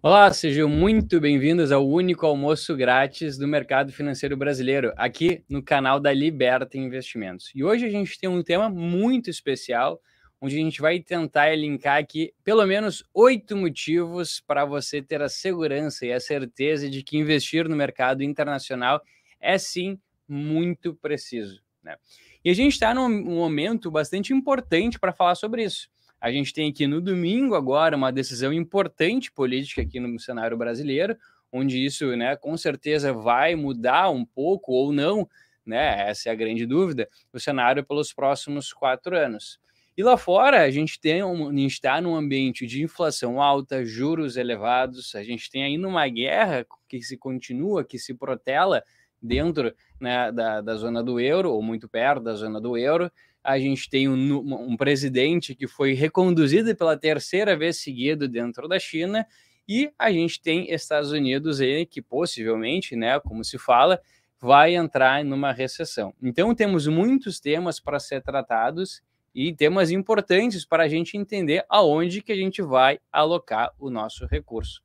Olá, sejam muito bem-vindos ao único almoço grátis do mercado financeiro brasileiro, aqui no canal da Liberta Investimentos. E hoje a gente tem um tema muito especial, onde a gente vai tentar elencar aqui pelo menos oito motivos para você ter a segurança e a certeza de que investir no mercado internacional é sim muito preciso. Né? E a gente está num momento bastante importante para falar sobre isso. A gente tem aqui no domingo agora uma decisão importante política aqui no cenário brasileiro, onde isso, né, com certeza vai mudar um pouco ou não, né? Essa é a grande dúvida. O cenário pelos próximos quatro anos. E lá fora a gente tem um, está num ambiente de inflação alta, juros elevados. A gente tem ainda uma guerra que se continua, que se protela dentro né, da, da zona do euro ou muito perto da zona do euro a gente tem um, um presidente que foi reconduzido pela terceira vez seguida dentro da China, e a gente tem Estados Unidos aí que possivelmente, né, como se fala, vai entrar numa recessão. Então temos muitos temas para ser tratados e temas importantes para a gente entender aonde que a gente vai alocar o nosso recurso.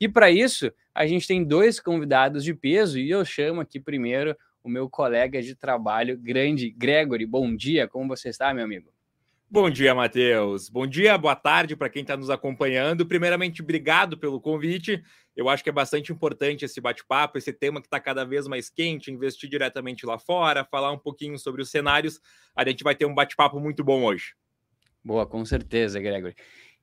E para isso, a gente tem dois convidados de peso e eu chamo aqui primeiro o meu colega de trabalho, grande Gregory. Bom dia, como você está, meu amigo? Bom dia, Matheus. Bom dia, boa tarde para quem está nos acompanhando. Primeiramente, obrigado pelo convite. Eu acho que é bastante importante esse bate-papo, esse tema que está cada vez mais quente, investir diretamente lá fora, falar um pouquinho sobre os cenários. A gente vai ter um bate-papo muito bom hoje. Boa, com certeza, Gregory.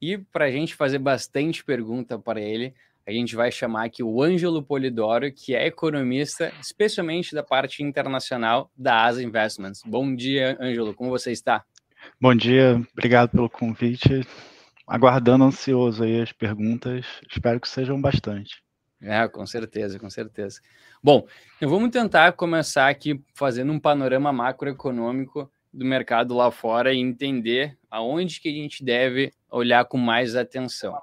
E para a gente fazer bastante pergunta para ele, a gente vai chamar aqui o Ângelo Polidoro, que é economista, especialmente da parte internacional da Asa Investments. Bom dia, Ângelo, como você está? Bom dia, obrigado pelo convite. Aguardando ansioso aí as perguntas, espero que sejam bastante. É, com certeza, com certeza. Bom, então vamos tentar começar aqui fazendo um panorama macroeconômico do mercado lá fora e entender aonde que a gente deve olhar com mais atenção.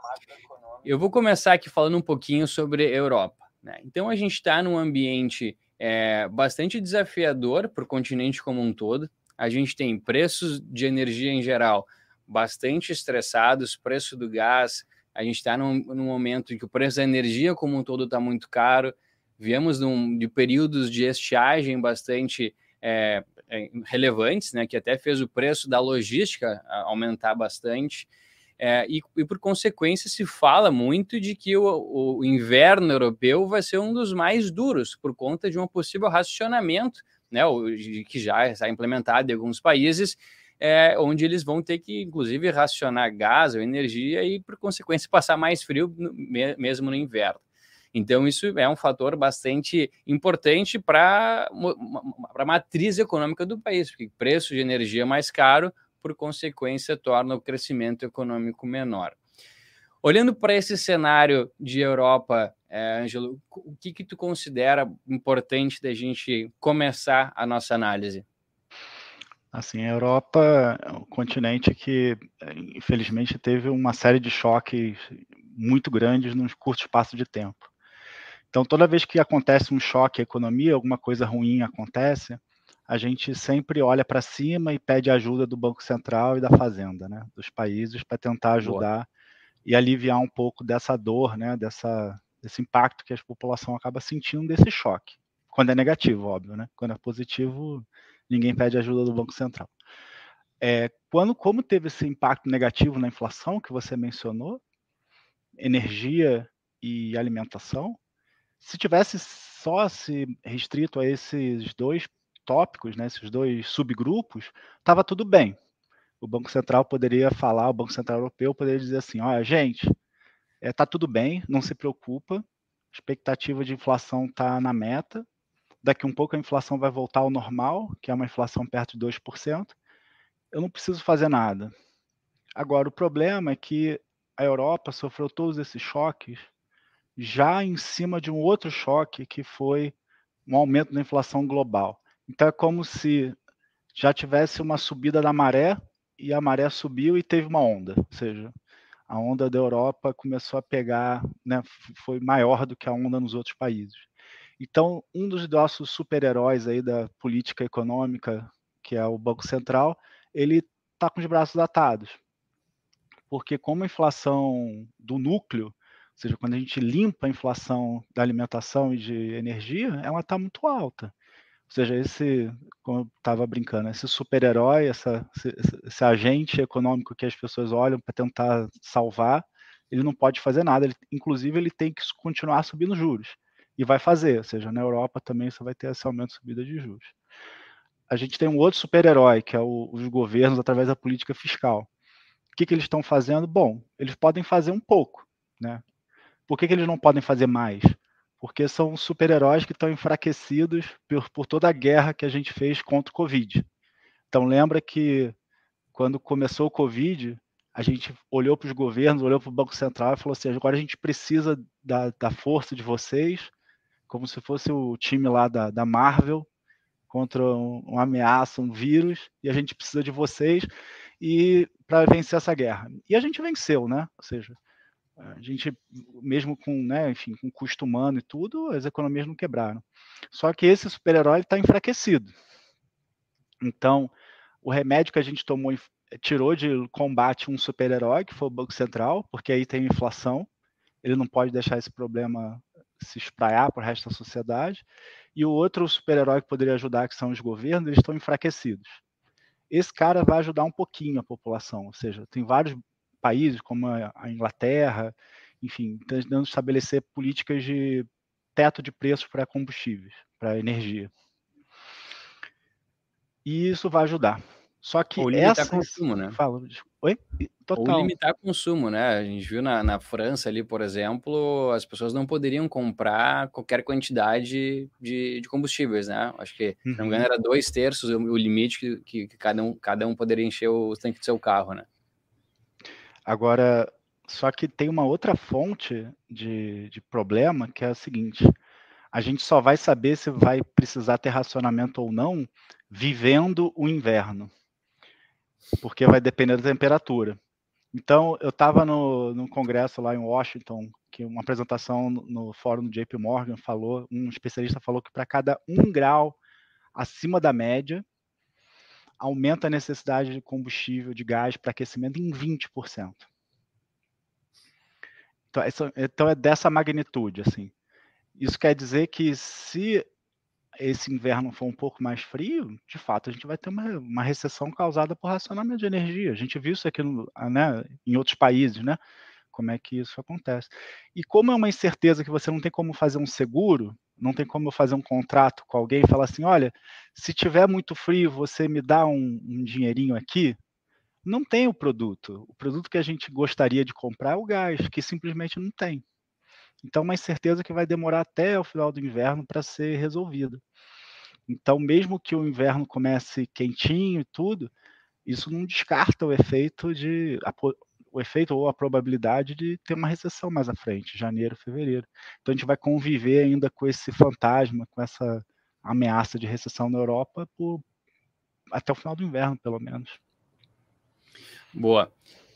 Eu vou começar aqui falando um pouquinho sobre Europa. Né? Então, a gente está num ambiente é, bastante desafiador para o continente como um todo. A gente tem preços de energia em geral bastante estressados, preço do gás. A gente está num, num, momento em que o preço da energia como um todo está muito caro. Viemos num, de períodos de estiagem bastante é, é, relevantes, né, que até fez o preço da logística aumentar bastante. É, e, e, por consequência, se fala muito de que o, o, inverno europeu vai ser um dos mais duros, por conta de um possível racionamento, né, que já está implementado em alguns países, é, onde eles vão ter que, inclusive, racionar gás ou energia e, por consequência, passar mais frio no, mesmo no inverno. Então, isso é um fator bastante importante para a matriz econômica do país, porque preço de energia mais caro por consequência, torna o crescimento econômico menor. Olhando para esse cenário de Europa, é, Ângelo, o que, que tu considera importante da gente começar a nossa análise? Assim, a Europa é um continente que, infelizmente, teve uma série de choques muito grandes num curto espaço de tempo. Então, toda vez que acontece um choque à economia, alguma coisa ruim acontece, a gente sempre olha para cima e pede ajuda do Banco Central e da Fazenda, né, dos países, para tentar ajudar Boa. e aliviar um pouco dessa dor, né, dessa, desse impacto que a população acaba sentindo desse choque. Quando é negativo, óbvio, né? Quando é positivo, ninguém pede ajuda do Banco Central. É, quando, como teve esse impacto negativo na inflação que você mencionou, energia e alimentação, se tivesse só se restrito a esses dois tópicos, né, esses dois subgrupos, estava tudo bem. O Banco Central poderia falar, o Banco Central Europeu poderia dizer assim, olha, gente, está é, tá tudo bem, não se preocupa, expectativa de inflação está na meta, daqui um pouco a inflação vai voltar ao normal, que é uma inflação perto de 2%, eu não preciso fazer nada. Agora, o problema é que a Europa sofreu todos esses choques já em cima de um outro choque que foi um aumento da inflação global. Então é como se já tivesse uma subida da maré e a maré subiu e teve uma onda, ou seja, a onda da Europa começou a pegar, né, foi maior do que a onda nos outros países. Então, um dos nossos super-heróis aí da política econômica, que é o Banco Central, ele está com os braços atados. Porque como a inflação do núcleo Ou seja, quando a gente limpa a inflação da alimentação e de energia, ela está muito alta. Ou seja, esse, como eu estava brincando, esse super-herói, esse, esse, agente econômico que as pessoas olham para tentar salvar, ele não pode fazer nada. Ele, inclusive, ele tem que continuar subindo juros. E vai fazer. Ou seja, na Europa também você vai ter esse aumento de subida de juros. A gente tem um outro super-herói, que é o, os governos através da política fiscal. O que, que eles estão fazendo? Bom, eles podem fazer um pouco. Né? Por que, que eles não podem fazer mais? Porque são super-heróis que estão enfraquecidos por, por toda a guerra que a gente fez contra o Covid. Então, lembra que quando começou o Covid, a gente olhou para os governos, olhou para o Banco Central e falou assim: agora a gente precisa da, da força de vocês, como se fosse o time lá da, da Marvel contra um, uma ameaça, um vírus, e a gente precisa de vocês e para vencer essa guerra. E a gente venceu, né? Ou seja, a gente, mesmo com, né, enfim, com custo humano e tudo, as economias não quebraram. Só que esse super-herói está enfraquecido. Então, o remédio que a gente tomou tirou de combate um super-herói, que foi o Banco Central, porque aí tem inflação, ele não pode deixar esse problema se espraiar para o resto da sociedade. E o outro super-herói que poderia ajudar, que são os governos, eles estão enfraquecidos. Esse cara vai ajudar um pouquinho a população, ou seja, tem vários países, como a Inglaterra, enfim, tentando estabelecer políticas de teto de preços para combustíveis, para energia. E isso vai ajudar. Só que Ou limitar essa... consumo, né? Fala. Oi? Total. Ou limitar consumo, né? A gente viu na, na França ali, por exemplo, as pessoas não poderiam comprar qualquer quantidade de, de combustíveis, né? Acho que, uhum. se não me engano, uhum. era dois terços o, o limite que, que, que, cada, um, cada um poderia encher o tanque do seu carro, né? Agora, só que tem uma outra fonte de, de problema que é a seguinte: a gente só vai saber se vai precisar ter racionamento ou não vivendo o inverno, porque vai depender da temperatura. Então, eu estava no, no congresso lá em Washington, que uma apresentação no, no fórum do JP Morgan falou, um especialista falou que para cada um grau acima da média, aumenta a necessidade de combustível, de gás para aquecimento em 20%. Então, então é dessa magnitude, assim. Isso quer dizer que se esse inverno for um pouco mais frio, de fato a gente vai ter uma, uma recessão causada por racionamento de energia. A gente viu isso aqui no, né, em outros países, né? Como é que isso acontece. E como é uma incerteza que você não tem como fazer um seguro, não tem como eu fazer um contrato com alguém e falar assim, olha, se tiver muito frio, você me dá um, um dinheirinho aqui. Não tem o produto. O produto que a gente gostaria de comprar é o gás, que simplesmente não tem. Então, uma incerteza que vai demorar até o final do inverno para ser resolvida. Então, mesmo que o inverno comece quentinho e tudo, isso não descarta o efeito de o efeito ou a probabilidade de ter uma recessão mais à frente, janeiro, fevereiro. Então a gente vai conviver ainda com esse fantasma, com essa ameaça de recessão na Europa por, até o final do inverno, pelo menos. Boa.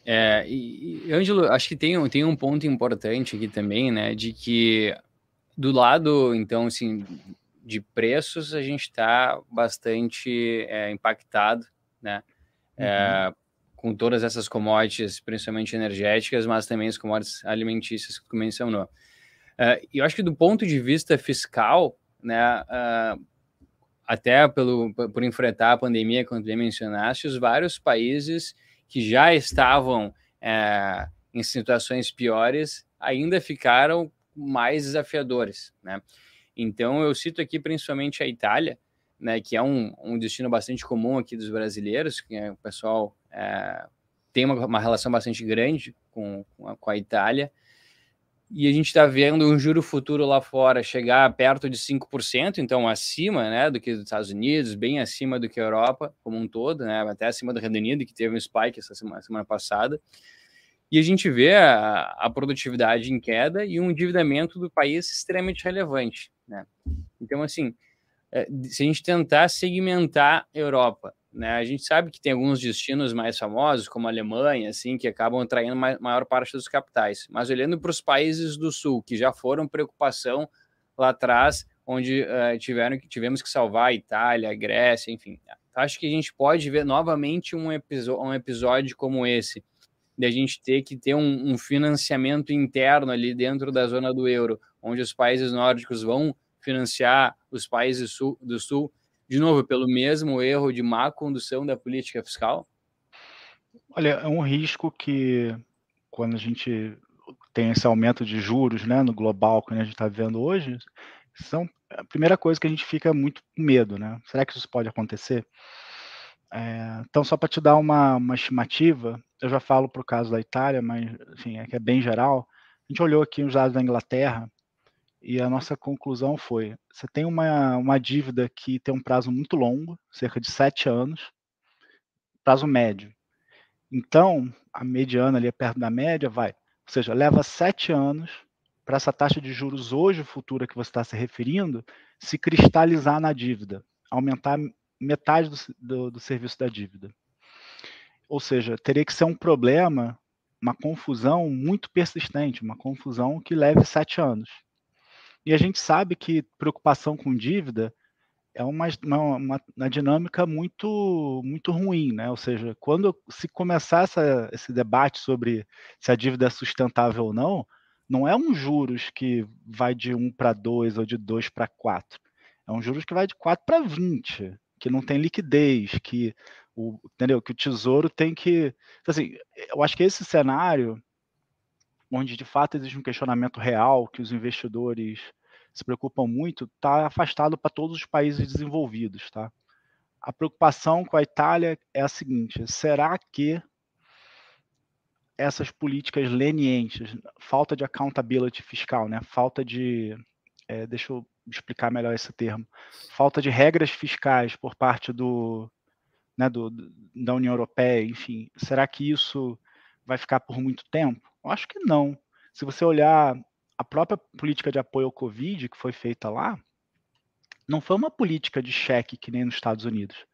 É, e, e Ângelo, acho que tem, tem um ponto importante aqui também, né, de que do lado, então, assim, de preços, a gente está bastante é, impactado, né, uhum. é, com todas essas commodities, principalmente energéticas, mas também as commodities alimentícias que tu mencionou. Uh, eu acho que do ponto de vista fiscal, né, uh, até pelo, por enfrentar a pandemia, como tu mencionaste, os vários países que já estavam uh, em situações piores ainda ficaram mais desafiadores, né? Então, eu cito aqui principalmente a Itália, né, que é um, um destino bastante comum aqui dos brasileiros, que é, o pessoal é, tem uma, uma, relação bastante grande com, com, a, com a Itália, e a gente está vendo um juro futuro lá fora chegar perto de 5%, então acima né, do que os Estados Unidos, bem acima do que a Europa como um todo, né, até acima do Reino Unido, que teve um spike essa semana, semana passada. E a gente vê a, a, produtividade em queda e um endividamento do país extremamente relevante. Né? Então, assim, é, se a gente tentar segmentar a Europa, né, a gente sabe que tem alguns destinos mais famosos, como a Alemanha, assim, que acabam atraindo a maior parte dos capitais. Mas olhando para os países do Sul, que já foram preocupação lá atrás, onde uh, tiveram, tivemos que salvar a Itália, a Grécia, enfim. Acho que a gente pode ver novamente um, um episódio como esse, de a gente ter que ter um, um financiamento interno ali dentro da zona do euro, onde os países nórdicos vão financiar os países do sul, de novo, pelo mesmo erro de má condução da política fiscal? Olha, é um risco que quando a gente tem esse aumento de juros né, no global que a gente está vendo hoje, são a primeira coisa que a gente fica muito com medo, né? Será que isso pode acontecer? É, então, só para te dar uma, uma estimativa, eu já falo para o caso da Itália, mas enfim, é que é bem geral. A gente olhou aqui os dados da Inglaterra e a nossa conclusão foi: você tem uma, uma dívida que tem um prazo muito longo, cerca de sete anos, prazo médio. Então, a mediana ali é perto da média, vai. Ou seja, leva sete anos para essa taxa de juros hoje futura que você está se referindo se cristalizar na dívida, aumentar metade do, do, do serviço da dívida. Ou seja, teria que ser um problema, uma confusão muito persistente, uma confusão que leve sete anos. E a gente sabe que preocupação com dívida é uma, uma, uma, dinâmica muito muito ruim, né? Ou seja, quando se começar essa, esse debate sobre se a dívida é sustentável ou não, não é um juros que vai de 1 para 2 ou de 2 para 4. É um juros que vai de 4 para 20 que não tem liquidez, que o, entendeu? Que o tesouro tem que. Assim, eu acho que esse cenário, onde de fato existe um questionamento real, que os investidores se preocupam muito, está afastado para todos os países desenvolvidos, tá? A preocupação com a Itália é a seguinte: será que essas políticas lenientes, falta de accountability fiscal, né? Falta de, é, deixa eu explicar melhor esse termo, falta de regras fiscais por parte do, né, do, da União Europeia, enfim, será que isso vai ficar por muito tempo? Eu acho que não. Se você olhar a própria política de apoio ao Covid que foi feita lá, não foi uma política de cheque que nem nos Estados Unidos.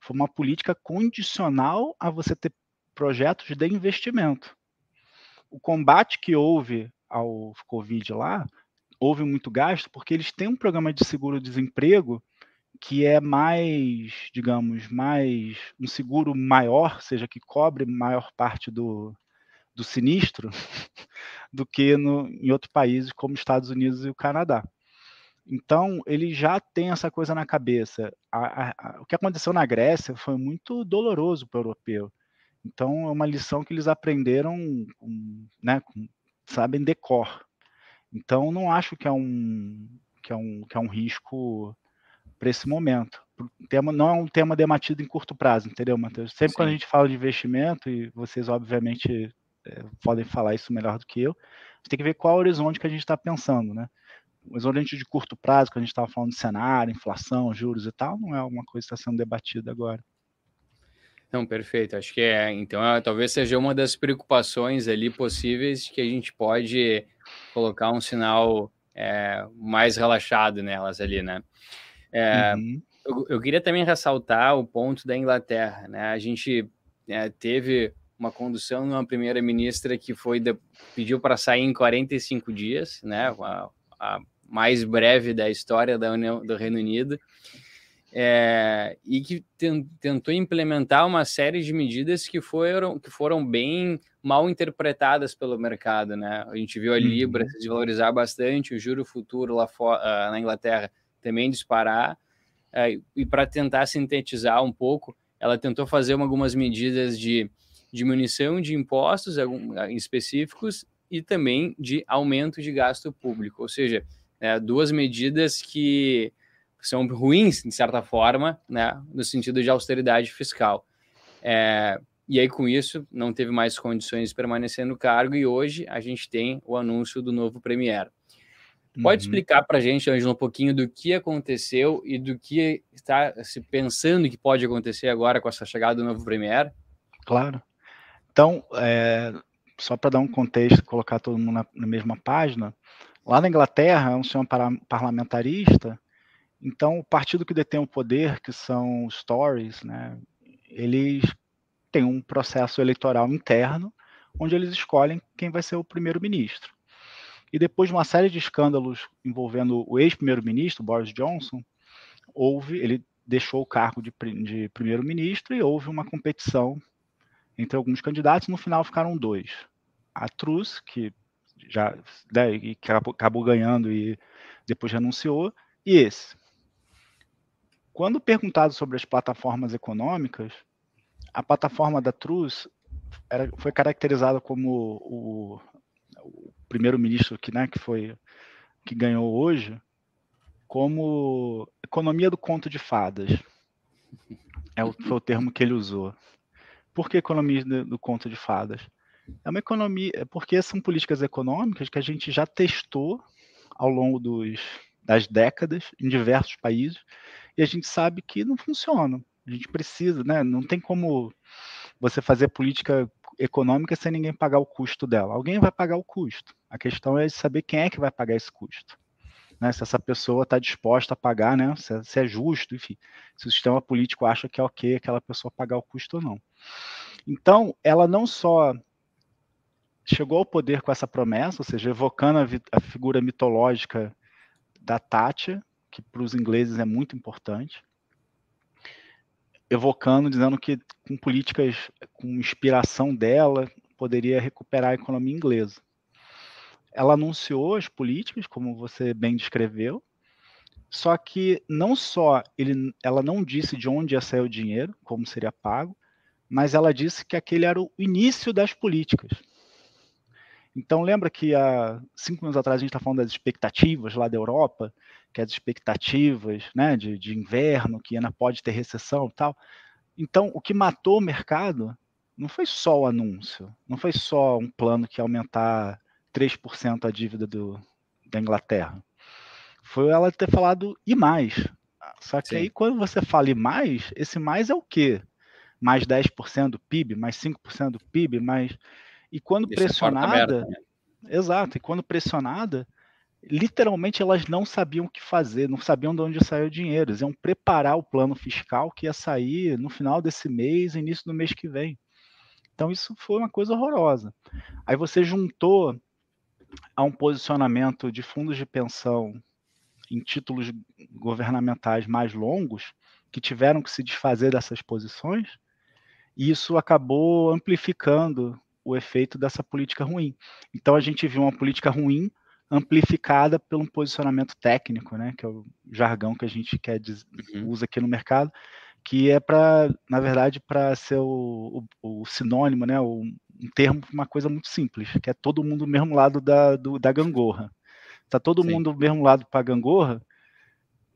Foi uma política condicional a você ter projetos de investimento. O combate que houve ao Covid lá houve muito gasto porque eles têm um programa de seguro-desemprego que é mais, digamos, mais um seguro maior, seja que cobre maior parte do, do sinistro, do que no, em outros países como Estados Unidos e o Canadá. Então, ele já tem essa coisa na cabeça. A, a, a, o que aconteceu na Grécia foi muito doloroso para o europeu. Então, é uma lição que eles aprenderam, com, né, com, sabem decor. Então, não acho que é um, que é um, que é um risco para esse momento. O tema, não é um tema debatido em curto prazo, entendeu, Matheus? Sempre Sim. quando a gente fala de investimento, e vocês, obviamente, é, podem falar isso melhor do que eu, a gente tem que ver qual é o horizonte que a gente está pensando, né? O horizonte de curto prazo, que a gente estava falando de cenário, inflação, juros e tal, não é uma coisa que está sendo debatida agora. Não, perfeito. Acho que é. Então, é, talvez seja uma das preocupações ali possíveis que a gente pode colocar um sinal é, mais relaxado nelas ali, né? É, uhum. eu, eu, queria também ressaltar o ponto da Inglaterra, né? A gente é, teve uma condução numa primeira-ministra que foi de, pediu para sair em 45 dias, né? A, a mais breve da história da União do Reino Unido é, e que tentou implementar uma série de medidas que foram, que foram bem mal interpretadas pelo mercado, né? A gente viu a Libra uhum. se desvalorizar bastante, o juro futuro lá fora, uh, na Inglaterra também disparar, uh, e para tentar sintetizar um pouco, ela tentou fazer algumas medidas de diminuição de impostos específicos e também de aumento de gasto público, ou seja, é, duas medidas que são ruins, de certa forma, né, no sentido de austeridade fiscal. É, e aí, com isso, não teve mais condições de permanecer no cargo e hoje a gente tem o anúncio do novo Premier. Pode uhum. explicar para a gente, Ângelo, um pouquinho do que aconteceu e do que está se pensando que pode acontecer agora com essa chegada do novo Premier? Claro. Então, é, só para dar um contexto, colocar todo mundo na, na, mesma página, lá na Inglaterra, é um senhor parlamentarista então, o partido que detém o poder, que são os Tories, né, eles têm um processo eleitoral interno, onde eles escolhem quem vai ser o primeiro-ministro. E depois de uma série de escândalos envolvendo o ex-primeiro-ministro, Boris Johnson, houve, ele deixou o cargo de, de primeiro-ministro e houve uma competição entre alguns candidatos, no final ficaram dois. A Trus, que já né, que acabou ganhando e depois renunciou, e esse. Quando perguntado sobre as plataformas econômicas, a plataforma da Trus era, foi caracterizada como o, o primeiro-ministro que, né, que foi que ganhou hoje, como economia do conto de fadas. É o, foi o termo que ele usou. Por que economia do, conto de fadas? É uma economia, é porque são políticas econômicas que a gente já testou ao longo dos, das décadas em diversos países e a gente sabe que não funciona. A gente precisa, né? Não tem como você fazer política econômica sem ninguém pagar o custo dela. Alguém vai pagar o custo. A questão é saber quem é que vai pagar esse custo. Né? Se essa pessoa está disposta a pagar, né? Se, é, se, é justo, enfim. Se o sistema político acha que é ok aquela pessoa pagar o custo ou não. Então, ela não só chegou ao poder com essa promessa, ou seja, evocando a, a figura mitológica da Tátia, que para os ingleses é muito importante, evocando, dizendo que com políticas com inspiração dela poderia recuperar a economia inglesa. Ela anunciou as políticas, como você bem descreveu, só que não só ele, ela não disse de onde ia sair o dinheiro, como seria pago, mas ela disse que aquele era o início das políticas. Então, lembra que há cinco anos atrás a gente está falando das expectativas lá da Europa, que as expectativas né, de, de inverno, que ainda pode ter recessão e tal. Então, o que matou o mercado não foi só o anúncio, não foi só um plano que ia aumentar 3% a dívida do, da Inglaterra. Foi ela ter falado e mais. Só que Sim. aí, quando você fala e mais, esse mais é o quê? Mais 10% do PIB, mais 5% do PIB, mais e quando Deixa pressionada, né? exato, e quando pressionada, literalmente elas não sabiam o que fazer, não sabiam de onde saiu o dinheiro. Eles iam preparar o plano fiscal que ia sair no final desse mês, início do mês que vem. Então isso foi uma coisa horrorosa. Aí você juntou a um posicionamento de fundos de pensão em títulos governamentais mais longos, que tiveram que se desfazer dessas posições, e isso acabou amplificando o efeito dessa política ruim. Então a gente viu uma política ruim amplificada pelo um posicionamento técnico, né, que é o jargão que a gente quer uhum. usa aqui no mercado, que é para, na verdade, para ser o, o, o, sinônimo, né, o, um termo uma coisa muito simples, que é todo mundo do mesmo lado da, do, da gangorra. Está todo Sim. mundo do mesmo lado para a gangorra,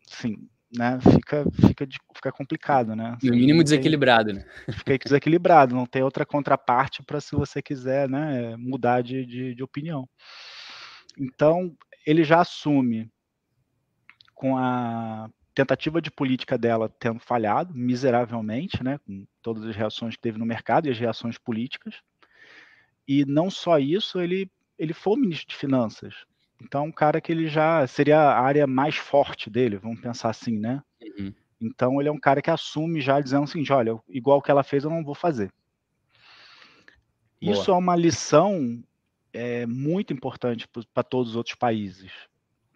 sim, né, fica, fica, fica complicado, né? No mínimo desequilibrado, né? Fica desequilibrado, não tem outra contraparte para se você quiser, né, mudar de, de, de, opinião. Então, ele já assume com a tentativa de política dela tendo falhado miseravelmente, né, com todas as reações que teve no mercado e as reações políticas. E não só isso, ele ele foi o ministro de Finanças, então, um cara que ele já seria a área mais forte dele, vamos pensar assim, né? Uhum. Então, ele é um cara que assume já dizendo assim: olha, igual que ela fez, eu não vou fazer. Boa. Isso é uma lição é, muito importante para todos os outros países.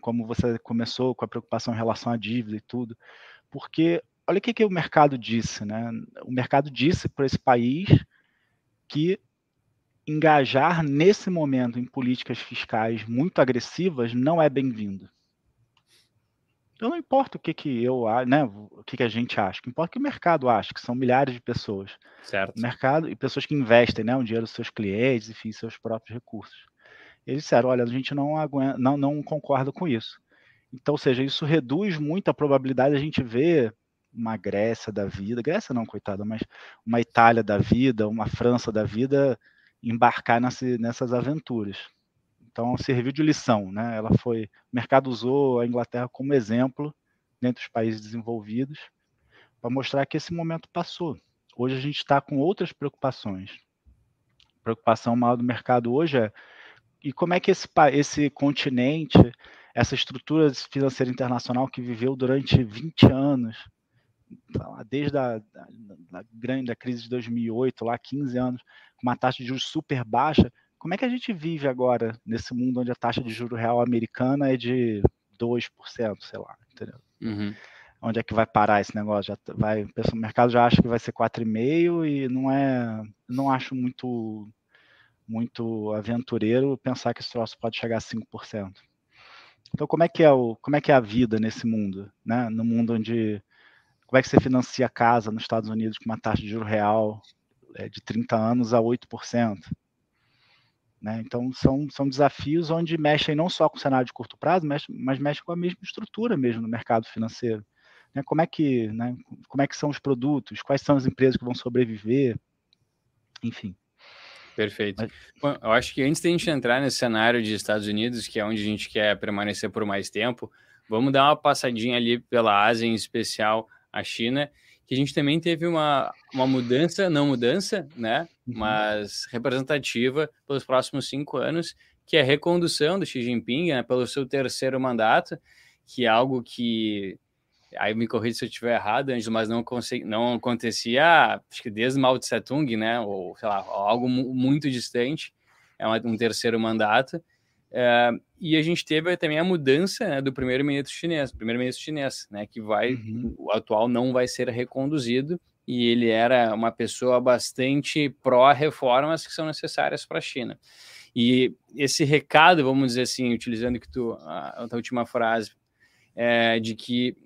Como você começou com a preocupação em relação à dívida e tudo. Porque, olha o que, que o mercado disse, né? O mercado disse para esse país que engajar nesse momento em políticas fiscais muito agressivas não é bem-vindo. Então não importa o que, que eu, né, o que, que a gente acha, o que importa é que o mercado acha, que são milhares de pessoas. Certo. O mercado e pessoas que investem, né, o dinheiro dos seus clientes, enfim, seus próprios recursos. Eles disseram, olha, a gente não aguenta, não, não concorda com isso. Então, ou seja, isso reduz muito a probabilidade de a gente ver uma Grécia da vida, Grécia não, coitada, mas uma Itália da vida, uma França da vida embarcar nessa, nessas aventuras. Então serviu de lição, né? Ela foi, o mercado usou a Inglaterra como exemplo dentre os países desenvolvidos para mostrar que esse momento passou. Hoje a gente está com outras preocupações. A preocupação maior do mercado hoje é e como é que esse, esse continente, essa estrutura financeira internacional que viveu durante 20 anos, desde a da, grande da crise de 2008, lá 15 anos, com uma taxa de juros super baixa, como é que a gente vive agora nesse mundo onde a taxa de juro real americana é de 2%, sei lá, entendeu? Uhum. onde é que vai parar esse negócio? Já tá, vai, o mercado já acha que vai ser 4,5 e não é, não acho muito muito aventureiro pensar que esse troço pode chegar a 5%. Então, como é que é o, como é que é a vida nesse mundo, né? No mundo onde como é que você financia casa nos Estados Unidos com uma taxa de juro real é, de 30 anos a 8%? Né? Então, são, são desafios onde mexem não só com o cenário de curto prazo, mas, mas mexem com a mesma estrutura mesmo no mercado financeiro. Né? Como, é que, né? como é que são os produtos, quais são as empresas que vão sobreviver, enfim. Perfeito. Mas... Bom, eu acho que antes de a gente entrar nesse cenário de Estados Unidos, que é onde a gente quer permanecer por mais tempo, vamos dar uma passadinha ali pela Ásia, em especial a China, que a gente também teve uma, uma mudança, não mudança, né, uhum. mas representativa pelos próximos cinco anos, que é a recondução do Xi Jinping né, pelo seu terceiro mandato, que é algo que aí me corrija se eu estiver errado, Ângelo, mas não, consegui, não acontecia, acho que desde Mao Tse Tung, né, ou sei lá, algo muito distante, é um terceiro mandato, é, e a gente teve também a mudança né, do primeiro-ministro chinês, primeiro-ministro chinês, né, que vai, uhum. o atual não vai ser reconduzido, e ele era uma pessoa bastante pró-reformas que são necessárias para a China. E esse recado, vamos dizer assim, utilizando que tu, a, a última frase, é, de que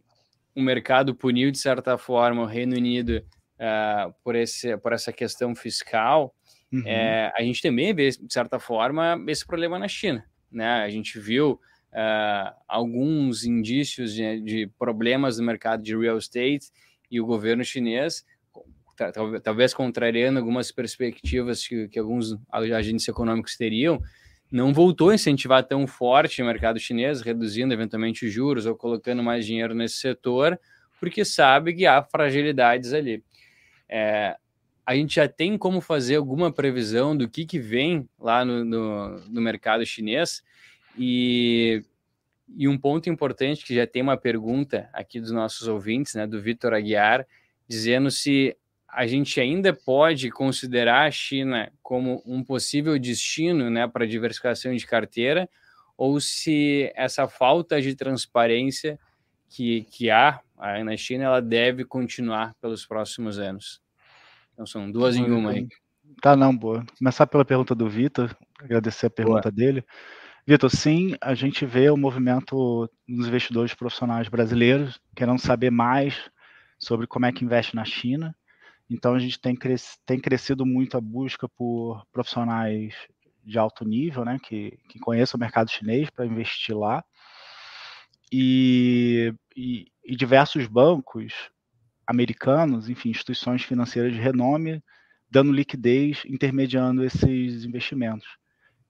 o mercado puniu, de certa forma, o Reino Unido uh, por, esse, por essa questão fiscal, uhum. é, a gente também vê, de certa forma, esse problema na China. Né? A gente viu uh, alguns indícios de, de, problemas no mercado de real estate e o governo chinês, talvez contrariando algumas perspectivas que, que alguns agentes econômicos teriam, não voltou a incentivar tão forte o mercado chinês, reduzindo eventualmente os juros ou colocando mais dinheiro nesse setor, porque sabe que há fragilidades ali. É, a gente já tem como fazer alguma previsão do que, que vem lá no, no, no mercado chinês e, e um ponto importante que já tem uma pergunta aqui dos nossos ouvintes, né, do Vitor Aguiar, dizendo se a gente ainda pode considerar a China como um possível destino né, para diversificação de carteira, ou se essa falta de transparência que, que há na China ela deve continuar pelos próximos anos. Então são duas em uma aí. Tá, não, boa. Começar pela pergunta do Vitor, agradecer a pergunta boa. dele. Vitor, sim, a gente vê o movimento dos investidores profissionais brasileiros querendo saber mais sobre como é que investe na China. Então, a gente tem, cres tem crescido muito a busca por profissionais de alto nível, né, que, que conheçam o mercado chinês para investir lá. E, e, e, diversos bancos americanos, enfim, instituições financeiras de renome, dando liquidez, intermediando esses investimentos.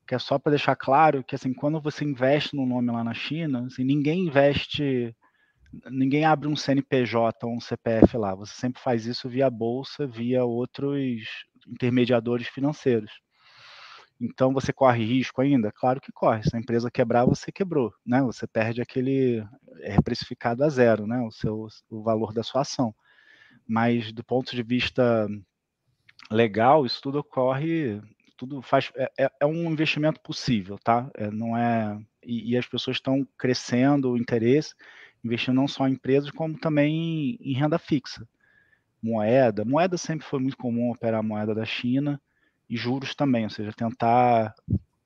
Que é só para deixar claro que, assim, quando você investe no nome lá na China, assim, ninguém investe ninguém abre um CNPJ ou um CPF lá. Você sempre faz isso via bolsa, via outros intermediadores financeiros. Então você corre risco ainda? Claro que corre. Se a empresa quebrar, você quebrou, né? Você perde aquele é precificado a zero, né? O seu o valor da sua ação. Mas do ponto de vista legal, isso tudo ocorre, tudo faz é, é, é um investimento possível, tá? É, não é e, e as pessoas estão crescendo o interesse investindo não só em empresas, como também em renda fixa. Moeda. Moeda sempre foi muito comum operar moeda da China e juros também, ou seja, tentar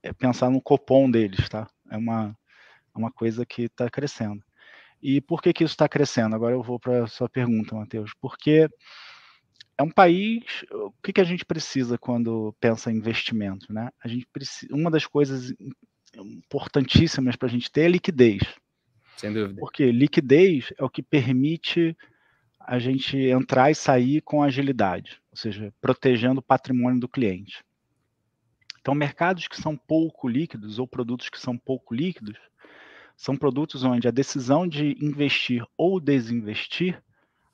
é, pensar no cupom deles, tá? É uma, é uma coisa que está crescendo. E por que, que isso está crescendo? Agora eu vou para a sua pergunta, Matheus. Porque é um país. O que, que a gente precisa quando pensa em investimento? Né? A gente precisa, uma das coisas importantíssimas para a gente ter é liquidez. Sem dúvida. Porque liquidez é o que permite a gente entrar e sair com agilidade, ou seja, protegendo o patrimônio do cliente. Então, mercados que são pouco líquidos ou produtos que são pouco líquidos são produtos onde a decisão de investir ou desinvestir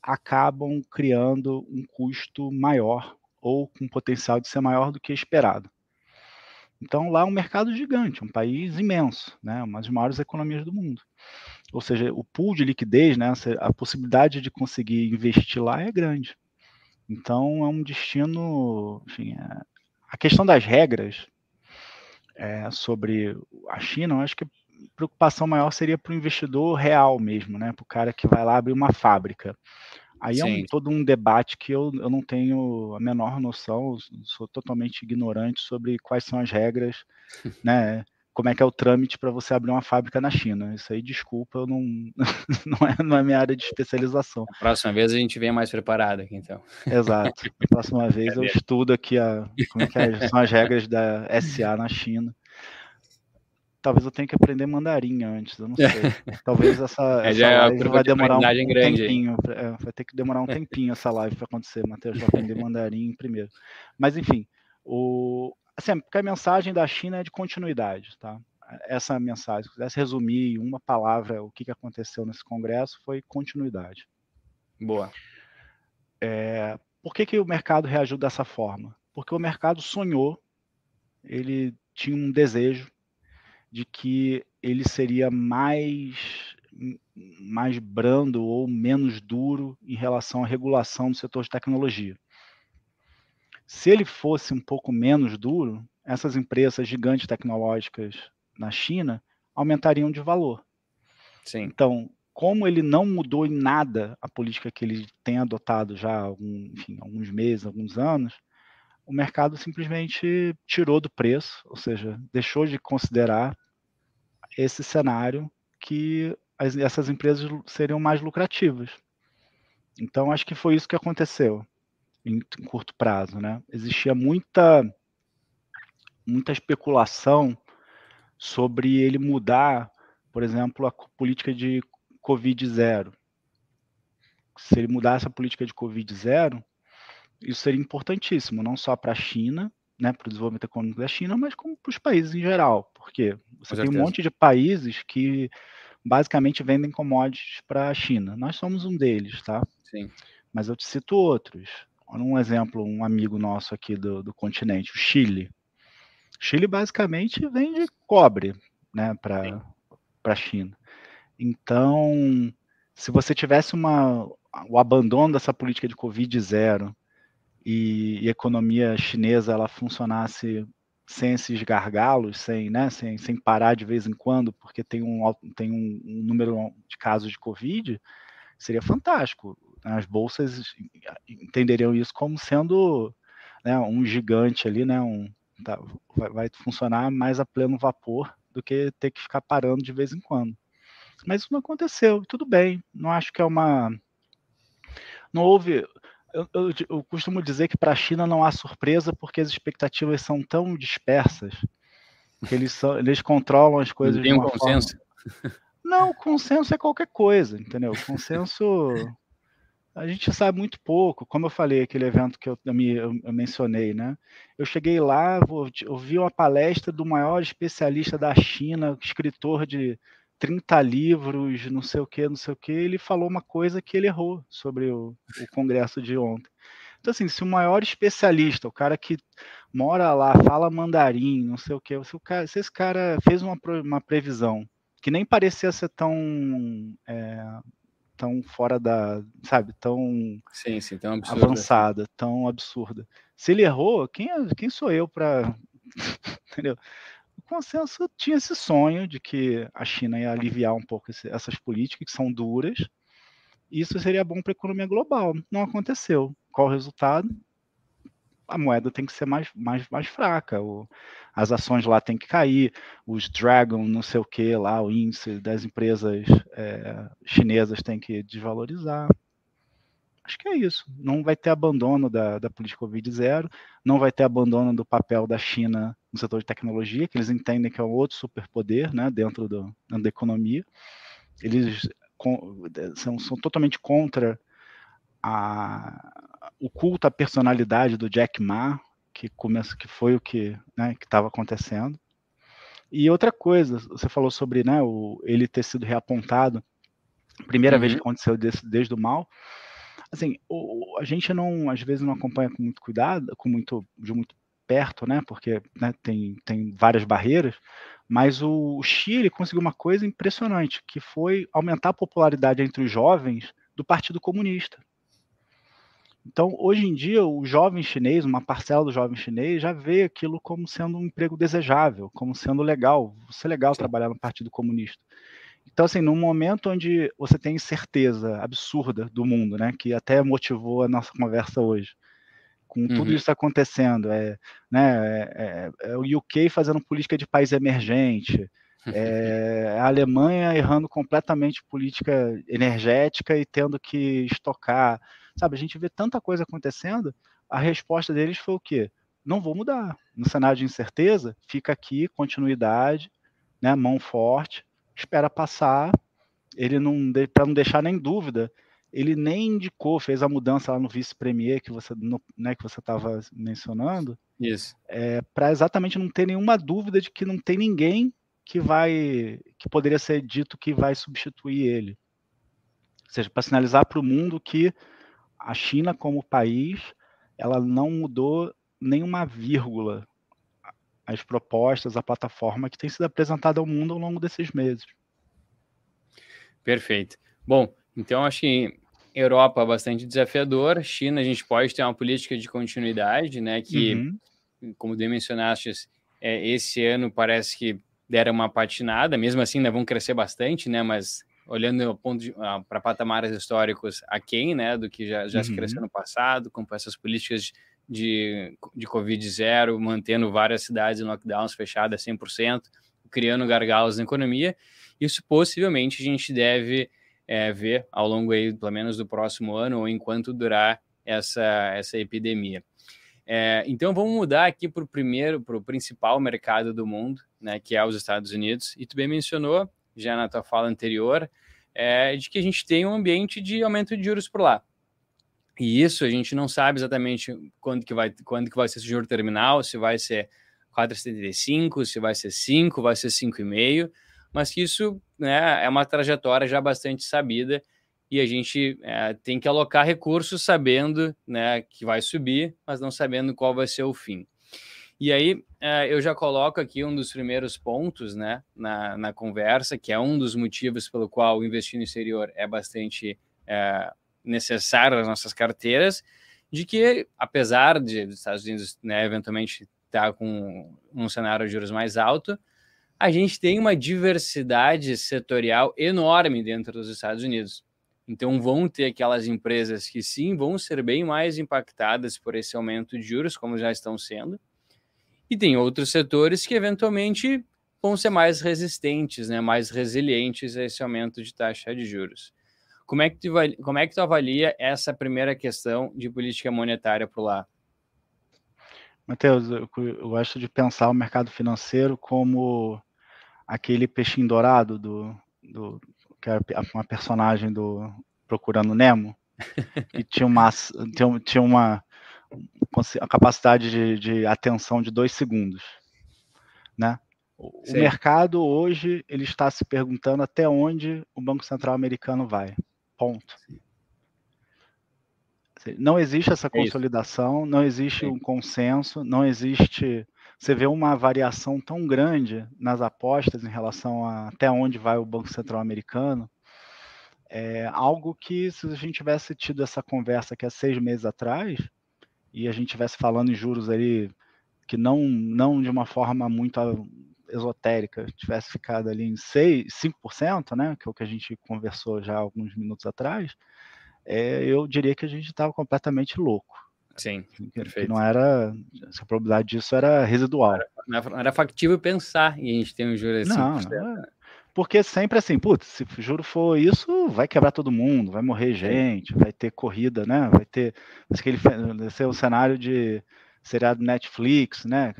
acabam criando um custo maior ou com potencial de ser maior do que esperado. Então, lá é um mercado gigante, um país imenso, né, uma das maiores economias do mundo. Ou seja, o pool de liquidez, né, a possibilidade de conseguir investir lá é grande. Então, é um destino. Enfim, é... a questão das regras é, sobre a China, eu acho que preocupação maior seria para o investidor real mesmo, né? Para o cara que vai lá abrir uma fábrica. Aí Sim. é um, todo um debate que eu, eu não tenho a menor noção, sou totalmente ignorante sobre quais são as regras, né? Como é que é o trâmite para você abrir uma fábrica na China? Isso aí, desculpa, eu não, não, é, não é minha área de especialização. A próxima vez a gente vem mais preparado aqui, então. Exato. A próxima vez eu estudo aqui a, como é que é, são as regras da SA na China talvez eu tenha que aprender mandarim antes, eu não sei. Talvez essa, é, essa é live vai demorar um, um tempinho, é, vai ter que demorar um tempinho essa live para acontecer, Matheus, vai aprender mandarim primeiro. Mas enfim, o assim, porque a mensagem da China é de continuidade, tá? Essa mensagem, se pudesse resumir em uma palavra o que, que aconteceu nesse congresso, foi continuidade. Boa. É, por que, que o mercado reagiu dessa forma? Porque o mercado sonhou, ele tinha um desejo de que ele seria mais mais brando ou menos duro em relação à regulação do setor de tecnologia. Se ele fosse um pouco menos duro, essas empresas gigantes tecnológicas na China aumentariam de valor. Sim. Então, como ele não mudou em nada a política que ele tem adotado já há algum, enfim, alguns meses, alguns anos, o mercado simplesmente tirou do preço, ou seja, deixou de considerar esse cenário que as, essas empresas seriam mais lucrativas. Então, acho que foi isso que aconteceu em, em curto prazo. Né? Existia muita, muita especulação sobre ele mudar, por exemplo, a política de Covid zero. Se ele mudasse a política de Covid zero, isso seria importantíssimo, não só para a China, né, para o desenvolvimento econômico da China, mas como para os países em geral, porque você tem um monte de países que basicamente vendem commodities para a China. Nós somos um deles, tá? Sim. Mas eu te cito outros. Um exemplo, um amigo nosso aqui do, do continente, o Chile. O Chile basicamente vende cobre, né, para a China. Então, se você tivesse uma, o abandono dessa política de Covid zero, e, e economia chinesa ela funcionasse sem esses gargalos, sem, né, sem, sem parar de vez em quando, porque tem um, tem um, um número de casos de Covid, seria fantástico. As bolsas entenderiam isso como sendo né, um gigante ali, né, um, tá, vai, vai, funcionar mais a pleno vapor do que ter que ficar parando de vez em quando. Mas isso não aconteceu, tudo bem. Não acho que é uma. Não houve eu, eu, eu costumo dizer que para a China não há surpresa porque as expectativas são tão dispersas que eles, são, eles controlam as coisas. Não tem um consenso? Forma... Não, consenso é qualquer coisa, entendeu? Consenso a gente sabe muito pouco. Como eu falei, aquele evento que eu, eu, eu mencionei, né? Eu cheguei lá, ouvi uma palestra do maior especialista da China, escritor de 30 livros, não sei o que, não sei o que, ele falou uma coisa que ele errou sobre o, o congresso de ontem. Então, assim, se o maior especialista, o cara que mora lá, fala mandarim, não sei o que, se, o cara, se esse cara fez uma, uma previsão que nem parecia ser tão é, tão fora da, sabe, tão, sim, sim, tão absurda. avançada, tão absurda. Se ele errou, quem, é, quem sou eu para, entendeu? O consenso tinha esse sonho de que a China ia aliviar um pouco esse, essas políticas que são duras. E isso seria bom para a economia global. Não aconteceu. Qual o resultado? A moeda tem que ser mais, mais, mais fraca. O, as ações lá têm que cair. Os Dragon, não sei o que lá, o índice das empresas é, chinesas tem que desvalorizar. Acho que é isso. Não vai ter abandono da, da política Covid zero, não vai ter abandono do papel da China no setor de tecnologia, que eles entendem que é um outro superpoder né, dentro, do, dentro da economia. Eles com, são, são totalmente contra a, o culto à personalidade do Jack Ma, que, começa, que foi o que né, estava acontecendo. E outra coisa, você falou sobre né, o, ele ter sido reapontado, primeira uhum. vez que aconteceu desde, desde o mal assim, o, a gente não, às vezes não acompanha com muito cuidado, com muito, de muito perto, né, porque né, tem, tem várias barreiras, mas o Chile conseguiu uma coisa impressionante, que foi aumentar a popularidade entre os jovens do Partido Comunista. Então, hoje em dia, o jovem chinês, uma parcela do jovem chinês, já vê aquilo como sendo um emprego desejável, como sendo legal, é legal Sim. trabalhar no Partido Comunista. Então, assim, num momento onde você tem incerteza absurda do mundo, né, que até motivou a nossa conversa hoje, com tudo uhum. isso acontecendo, é, né, é, é, é, o UK fazendo política de país emergente, é, a Alemanha errando completamente política energética e tendo que estocar, sabe? A gente vê tanta coisa acontecendo. A resposta deles foi o quê? Não vou mudar. No cenário de incerteza, fica aqui, continuidade, né, mão forte, espera passar. Ele não, para não deixar nem dúvida, ele nem indicou, fez a mudança lá no vice-premier que você né, que você estava mencionando. Isso. É, para exatamente não ter nenhuma dúvida de que não tem ninguém que vai que poderia ser dito que vai substituir ele. Ou seja, para sinalizar para o mundo que a China como país, ela não mudou nenhuma vírgula as propostas, a plataforma que tem sido apresentada ao mundo ao longo desses meses. Perfeito. Bom, então acho que Europa é bastante desafiador, China a gente pode ter uma política de continuidade, né, que, uhum. como mencionaste, é, esse ano parece que deram uma patinada, mesmo assim ainda vão crescer bastante, né, mas olhando para patamares históricos aquém, né, do que já, já uhum. se cresceu no passado, com essas políticas de, de Covid zero, mantendo várias cidades em lockdowns fechadas 100%, criando gargalos na economia. Isso possivelmente a gente deve é, ver ao longo aí, pelo menos do próximo ano, ou enquanto durar essa, essa epidemia. É, então vamos mudar aqui para o primeiro, para o principal mercado do mundo, né, que é os Estados Unidos. E tu bem mencionou, já na tua fala anterior, é, de que a gente tem um ambiente de aumento de juros por lá. E isso a gente não sabe exatamente quando que vai, quando que vai ser esse juro terminal, se vai ser 4,75, se vai ser 5, vai ser 5,5, mas que isso né, é uma trajetória já bastante sabida e a gente é, tem que alocar recursos sabendo né, que vai subir, mas não sabendo qual vai ser o fim. E aí é, eu já coloco aqui um dos primeiros pontos né, na, na conversa, que é um dos motivos pelo qual investir no exterior é bastante é, necessário nas nossas carteiras, de que apesar de os Estados Unidos né, eventualmente estar tá com um cenário de juros mais alto, a gente tem uma diversidade setorial enorme dentro dos Estados Unidos. Então vão ter aquelas empresas que sim vão ser bem mais impactadas por esse aumento de juros, como já estão sendo, e tem outros setores que eventualmente vão ser mais resistentes, né, mais resilientes a esse aumento de taxa de juros. Como é que tu, como é que tu avalia essa primeira questão de política monetária por lá? Matheus, eu, eu gosto de pensar o mercado financeiro como aquele peixinho dourado do, do que era uma personagem do Procurando Nemo, que tinha uma, tinha, tinha uma, a capacidade de, de atenção de dois segundos, né? O Sim. mercado hoje ele está se perguntando até onde o Banco Central americano vai. Ponto. Não existe essa é consolidação, não existe um consenso, não existe. Você vê uma variação tão grande nas apostas em relação a até onde vai o Banco Central americano. É algo que, se a gente tivesse tido essa conversa aqui há seis meses atrás, e a gente estivesse falando em juros ali que não, não de uma forma muito esotérica, tivesse ficado ali em 6, 5%, né, que é o que a gente conversou já alguns minutos atrás, é, eu diria que a gente estava completamente louco. Sim, perfeito. Que não era, a probabilidade disso era residual. Não era, não era factível pensar em a gente ter um juro assim. Não, não é, porque sempre assim, putz, se o juro for isso, vai quebrar todo mundo, vai morrer gente, vai ter corrida, né? Vai ter aquele vai ser o cenário de seriado Netflix, né?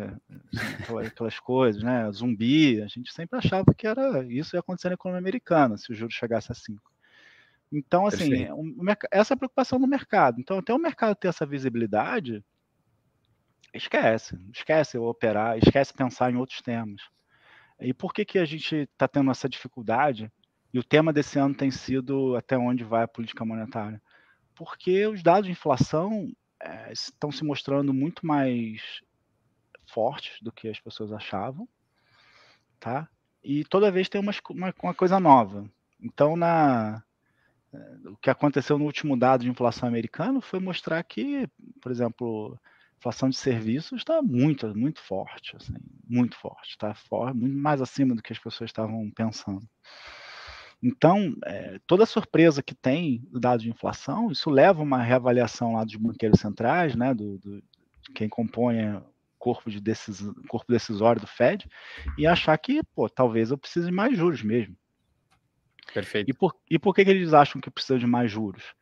Aquelas coisas, né? Zumbi, a gente sempre achava que era isso ia acontecer na economia americana, se o juro chegasse a 5. Então, assim, essa é a preocupação do mercado. Então, até o mercado ter essa visibilidade, esquece, esquece operar, esquece pensar em outros temas. E por que, que a gente está tendo essa dificuldade? E o tema desse ano tem sido até onde vai a política monetária. Porque os dados de inflação é, estão se mostrando muito mais fortes do que as pessoas achavam, tá? E toda vez tem uma, uma, uma coisa nova. Então, na, o que aconteceu no último dado de inflação americano foi mostrar que, por exemplo, inflação de serviços está muito, muito forte, assim, muito forte, está muito mais acima do que as pessoas estavam pensando. Então, é, toda surpresa que tem do dado de inflação, isso leva a uma reavaliação lá dos banqueiros centrais, né, do, do de quem compõe o corpo, de decis, corpo decisório do Fed, e achar que, pô, talvez eu precise de mais juros mesmo. Perfeito. E por, e por que, que eles acham que precisa de mais juros?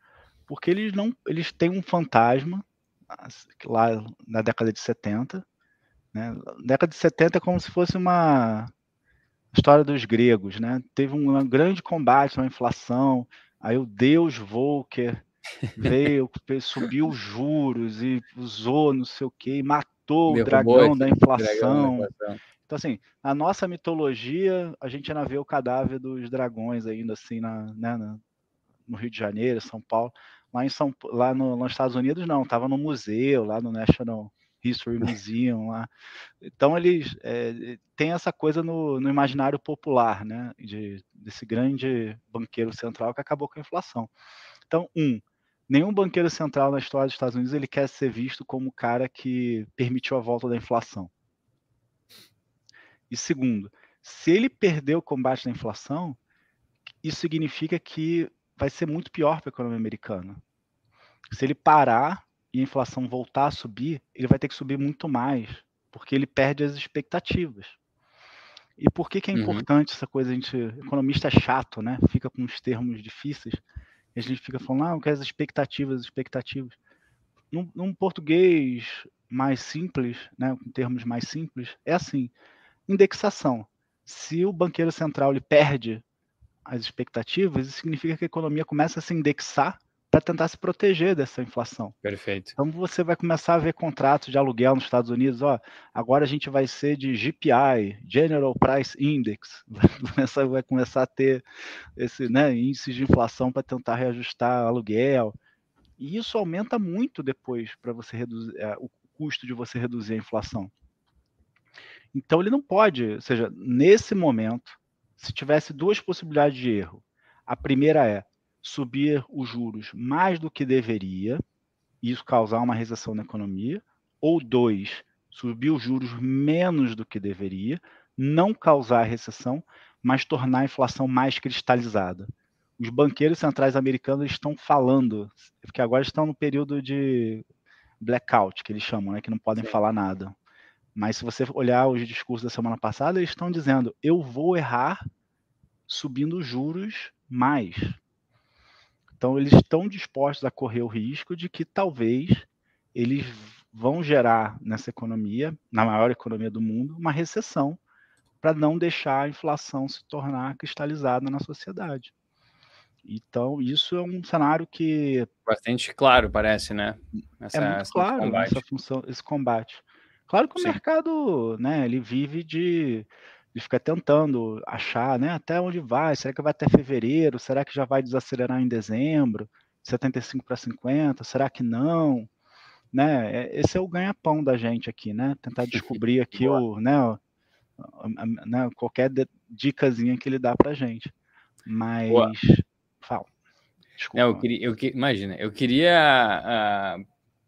Porque eles não, eles têm um fantasma lá na década de 70, né? década de 70 é como se fosse uma história dos gregos, né? Teve um grande combate, uma inflação, aí o deus Volcker veio, subiu os juros e usou não sei o que, matou Derrubou o dragão da inflação. Dragão da. Então, assim, na nossa mitologia, a gente ainda vê o cadáver dos dragões ainda, assim, na, né, na, no Rio de Janeiro, São Paulo. Lá, em São, lá no, nos Estados Unidos, não, estava no museu, lá no National History Museum. lá. Então, eles é, têm essa coisa no, no imaginário popular, né, de, desse grande banqueiro central que acabou com a inflação. Então, um, nenhum banqueiro central na história dos Estados Unidos ele quer ser visto como o cara que permitiu a volta da inflação. E segundo, se ele perder o combate da inflação, isso significa que vai ser muito pior para a economia americana. Se ele parar e a inflação voltar a subir, ele vai ter que subir muito mais, porque ele perde as expectativas. E por que, que é uhum. importante essa coisa? A gente, economista é chato, né? Fica com os termos difíceis. E a gente fica falando, ah, eu quero as expectativas, as expectativas. Num, num português mais simples, né, com termos mais simples, é assim indexação. Se o banqueiro central ele perde as expectativas, isso significa que a economia começa a se indexar para tentar se proteger dessa inflação. Perfeito. Então você vai começar a ver contratos de aluguel nos Estados Unidos, ó, agora a gente vai ser de GPI, General Price Index, vai começar, vai começar a ter esse né, índice de inflação para tentar reajustar aluguel. E isso aumenta muito depois para você reduzir é, o custo de você reduzir a inflação. Então ele não pode, ou seja, nesse momento, se tivesse duas possibilidades de erro, a primeira é subir os juros mais do que deveria, isso causar uma recessão na economia, ou dois, subir os juros menos do que deveria, não causar recessão, mas tornar a inflação mais cristalizada. Os banqueiros centrais americanos estão falando, porque agora estão no período de blackout, que eles chamam, né, que não podem Sim. falar nada. Mas se você olhar os discursos da semana passada, eles estão dizendo: eu vou errar subindo juros mais. Então, eles estão dispostos a correr o risco de que talvez eles vão gerar nessa economia, na maior economia do mundo, uma recessão para não deixar a inflação se tornar cristalizada na sociedade. Então, isso é um cenário que. Bastante claro, parece, né? Essa, é muito claro essa função, esse combate. Claro que o Sim. mercado, né, ele vive de, de ficar tentando achar, né, até onde vai, será que vai até fevereiro, será que já vai desacelerar em dezembro, 75 para 50, será que não? Né, é, esse é o ganha-pão da gente aqui, né, tentar descobrir aqui o, né, o, né, qualquer dicasinha que ele dá para gente. Mas, Boa. fala. Desculpa. Não, eu queria, eu, imagina, eu queria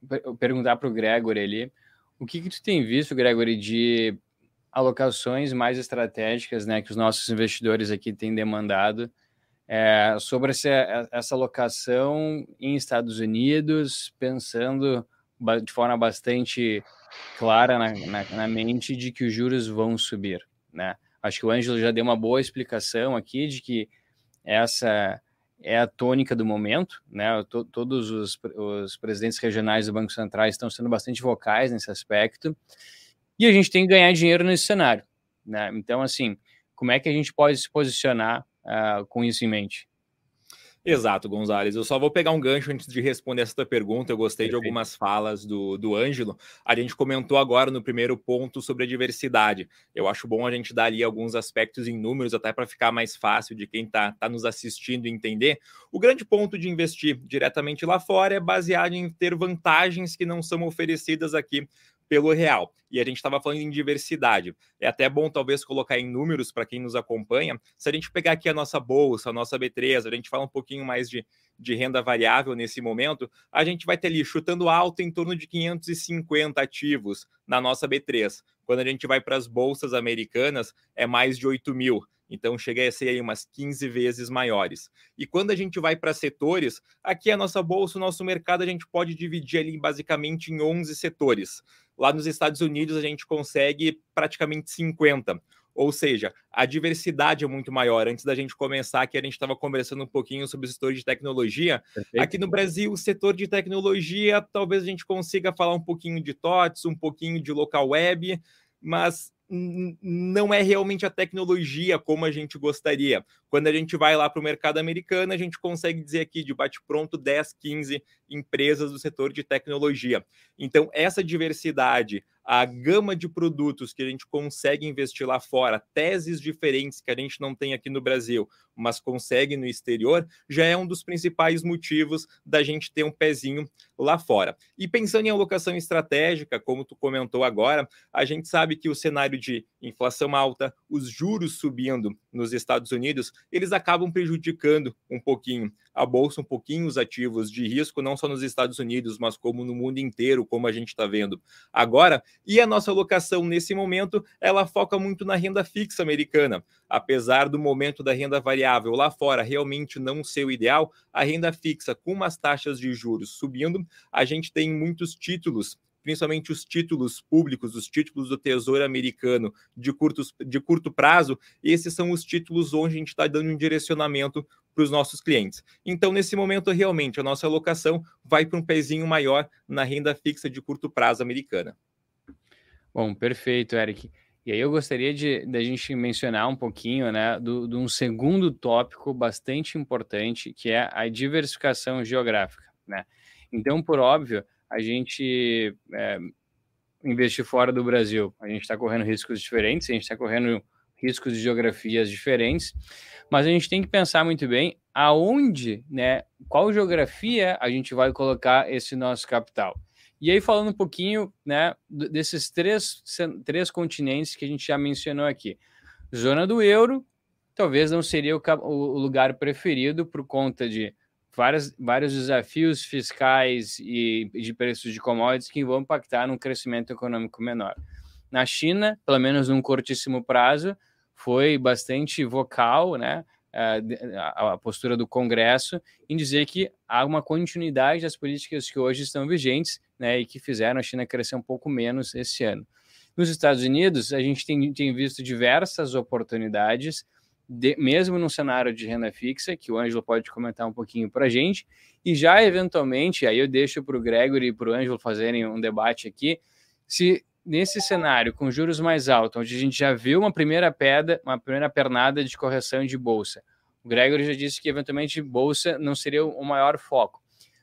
uh, perguntar para o Gregory ali, o que, que tu tem visto, Gregory, de alocações mais estratégicas, né, que os nossos investidores aqui têm demandado é, sobre essa, essa alocação em Estados Unidos, pensando de forma bastante clara na, na, na, mente de que os juros vão subir, né? Acho que o Ângelo já deu uma boa explicação aqui de que essa é a tônica do momento, né? todos os, os, presidentes regionais do Banco Central estão sendo bastante vocais nesse aspecto, e a gente tem que ganhar dinheiro nesse cenário, né? Então, assim, como é que a gente pode se posicionar uh, com isso em mente? Exato, Gonzalez. Eu só vou pegar um gancho antes de responder essa tua pergunta. Eu gostei Perfeito. de algumas falas do, do Ângelo. A gente comentou agora no primeiro ponto sobre a diversidade. Eu acho bom a gente dar ali alguns aspectos em números, até para ficar mais fácil de quem está tá nos assistindo entender. O grande ponto de investir diretamente lá fora é baseado em ter vantagens que não são oferecidas aqui pelo real. E a gente estava falando em diversidade. É até bom, talvez, colocar em números para quem nos acompanha. Se a gente pegar aqui a nossa bolsa, a nossa B3, a gente fala um pouquinho mais de, de renda variável nesse momento, a gente vai ter ali chutando alto em torno de 550 ativos na nossa B3. Quando a gente vai para as bolsas americanas, é mais de 8 mil. Então chega a ser aí umas 15 vezes maiores. E quando a gente vai para setores, aqui a nossa bolsa, o nosso mercado, a gente pode dividir ali basicamente em 11 setores. Lá nos Estados Unidos a gente consegue praticamente 50. Ou seja, a diversidade é muito maior. Antes da gente começar aqui, a gente estava conversando um pouquinho sobre o setor de tecnologia. Perfeito. Aqui no Brasil, o setor de tecnologia, talvez a gente consiga falar um pouquinho de TOTS, um pouquinho de local web, mas não é realmente a tecnologia como a gente gostaria. Quando a gente vai lá para o mercado americano, a gente consegue dizer aqui de bate-pronto 10, 15 empresas do setor de tecnologia. Então, essa diversidade, a gama de produtos que a gente consegue investir lá fora, teses diferentes que a gente não tem aqui no Brasil, mas consegue no exterior, já é um dos principais motivos da gente ter um pezinho lá fora. E pensando em alocação estratégica, como tu comentou agora, a gente sabe que o cenário de inflação alta, os juros subindo nos Estados Unidos, eles acabam prejudicando um pouquinho a bolsa, um pouquinho os ativos de risco, não só nos Estados Unidos, mas como no mundo inteiro, como a gente está vendo agora. E a nossa alocação nesse momento, ela foca muito na renda fixa americana. Apesar do momento da renda variável lá fora realmente não ser o ideal, a renda fixa com umas taxas de juros subindo, a gente tem muitos títulos principalmente os títulos públicos, os títulos do Tesouro Americano de, curtos, de curto prazo, esses são os títulos onde a gente está dando um direcionamento para os nossos clientes. Então, nesse momento, realmente, a nossa alocação vai para um pezinho maior na renda fixa de curto prazo americana. Bom, perfeito, Eric. E aí eu gostaria de, de a gente mencionar um pouquinho, né, do, de um segundo tópico bastante importante, que é a diversificação geográfica, né? Então, por óbvio, a gente é, investir fora do Brasil, a gente está correndo riscos diferentes, a gente está correndo riscos de geografias diferentes, mas a gente tem que pensar muito bem aonde, né, qual geografia a gente vai colocar esse nosso capital. E aí falando um pouquinho, né, desses três, três continentes que a gente já mencionou aqui. Zona do euro, talvez não seria o, o lugar preferido por conta de várias, vários desafios fiscais e de preços de commodities que vão impactar num crescimento econômico menor. Na China, pelo menos num curtíssimo prazo, foi bastante vocal, né? A, a postura do Congresso em dizer que há uma continuidade das políticas que hoje estão vigentes né, e que fizeram a China crescer um pouco menos esse ano. Nos Estados Unidos, a gente tem, tem visto diversas oportunidades, de, mesmo no cenário de renda fixa, que o Ângelo pode comentar um pouquinho para a gente, e já eventualmente, aí eu deixo para o Gregory e para o Ângelo fazerem um debate aqui, se nesse cenário com juros mais altos, onde a gente já viu uma primeira pedra, uma primeira pernada de correção de bolsa, o Gregory já disse que eventualmente bolsa não seria o maior foco.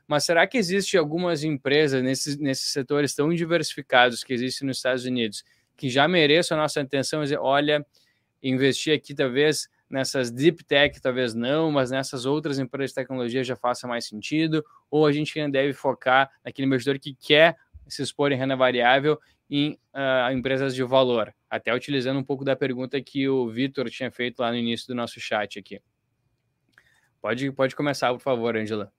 Mas será que existe algumas empresas nesses, nesses setores tão diversificados que existem nos Estados Unidos que já mereçam a nossa atenção e dizer, olha, investir aqui talvez nessas deep tech talvez não, mas nessas outras empresas de tecnologia já faça mais sentido, ou a gente ainda deve focar naquele investidor que quer se expor em renda variável em uh, empresas de valor, até utilizando um pouco da pergunta que o Vitor tinha feito lá no início do nosso chat aqui. Pode, pode começar, por favor, Angela.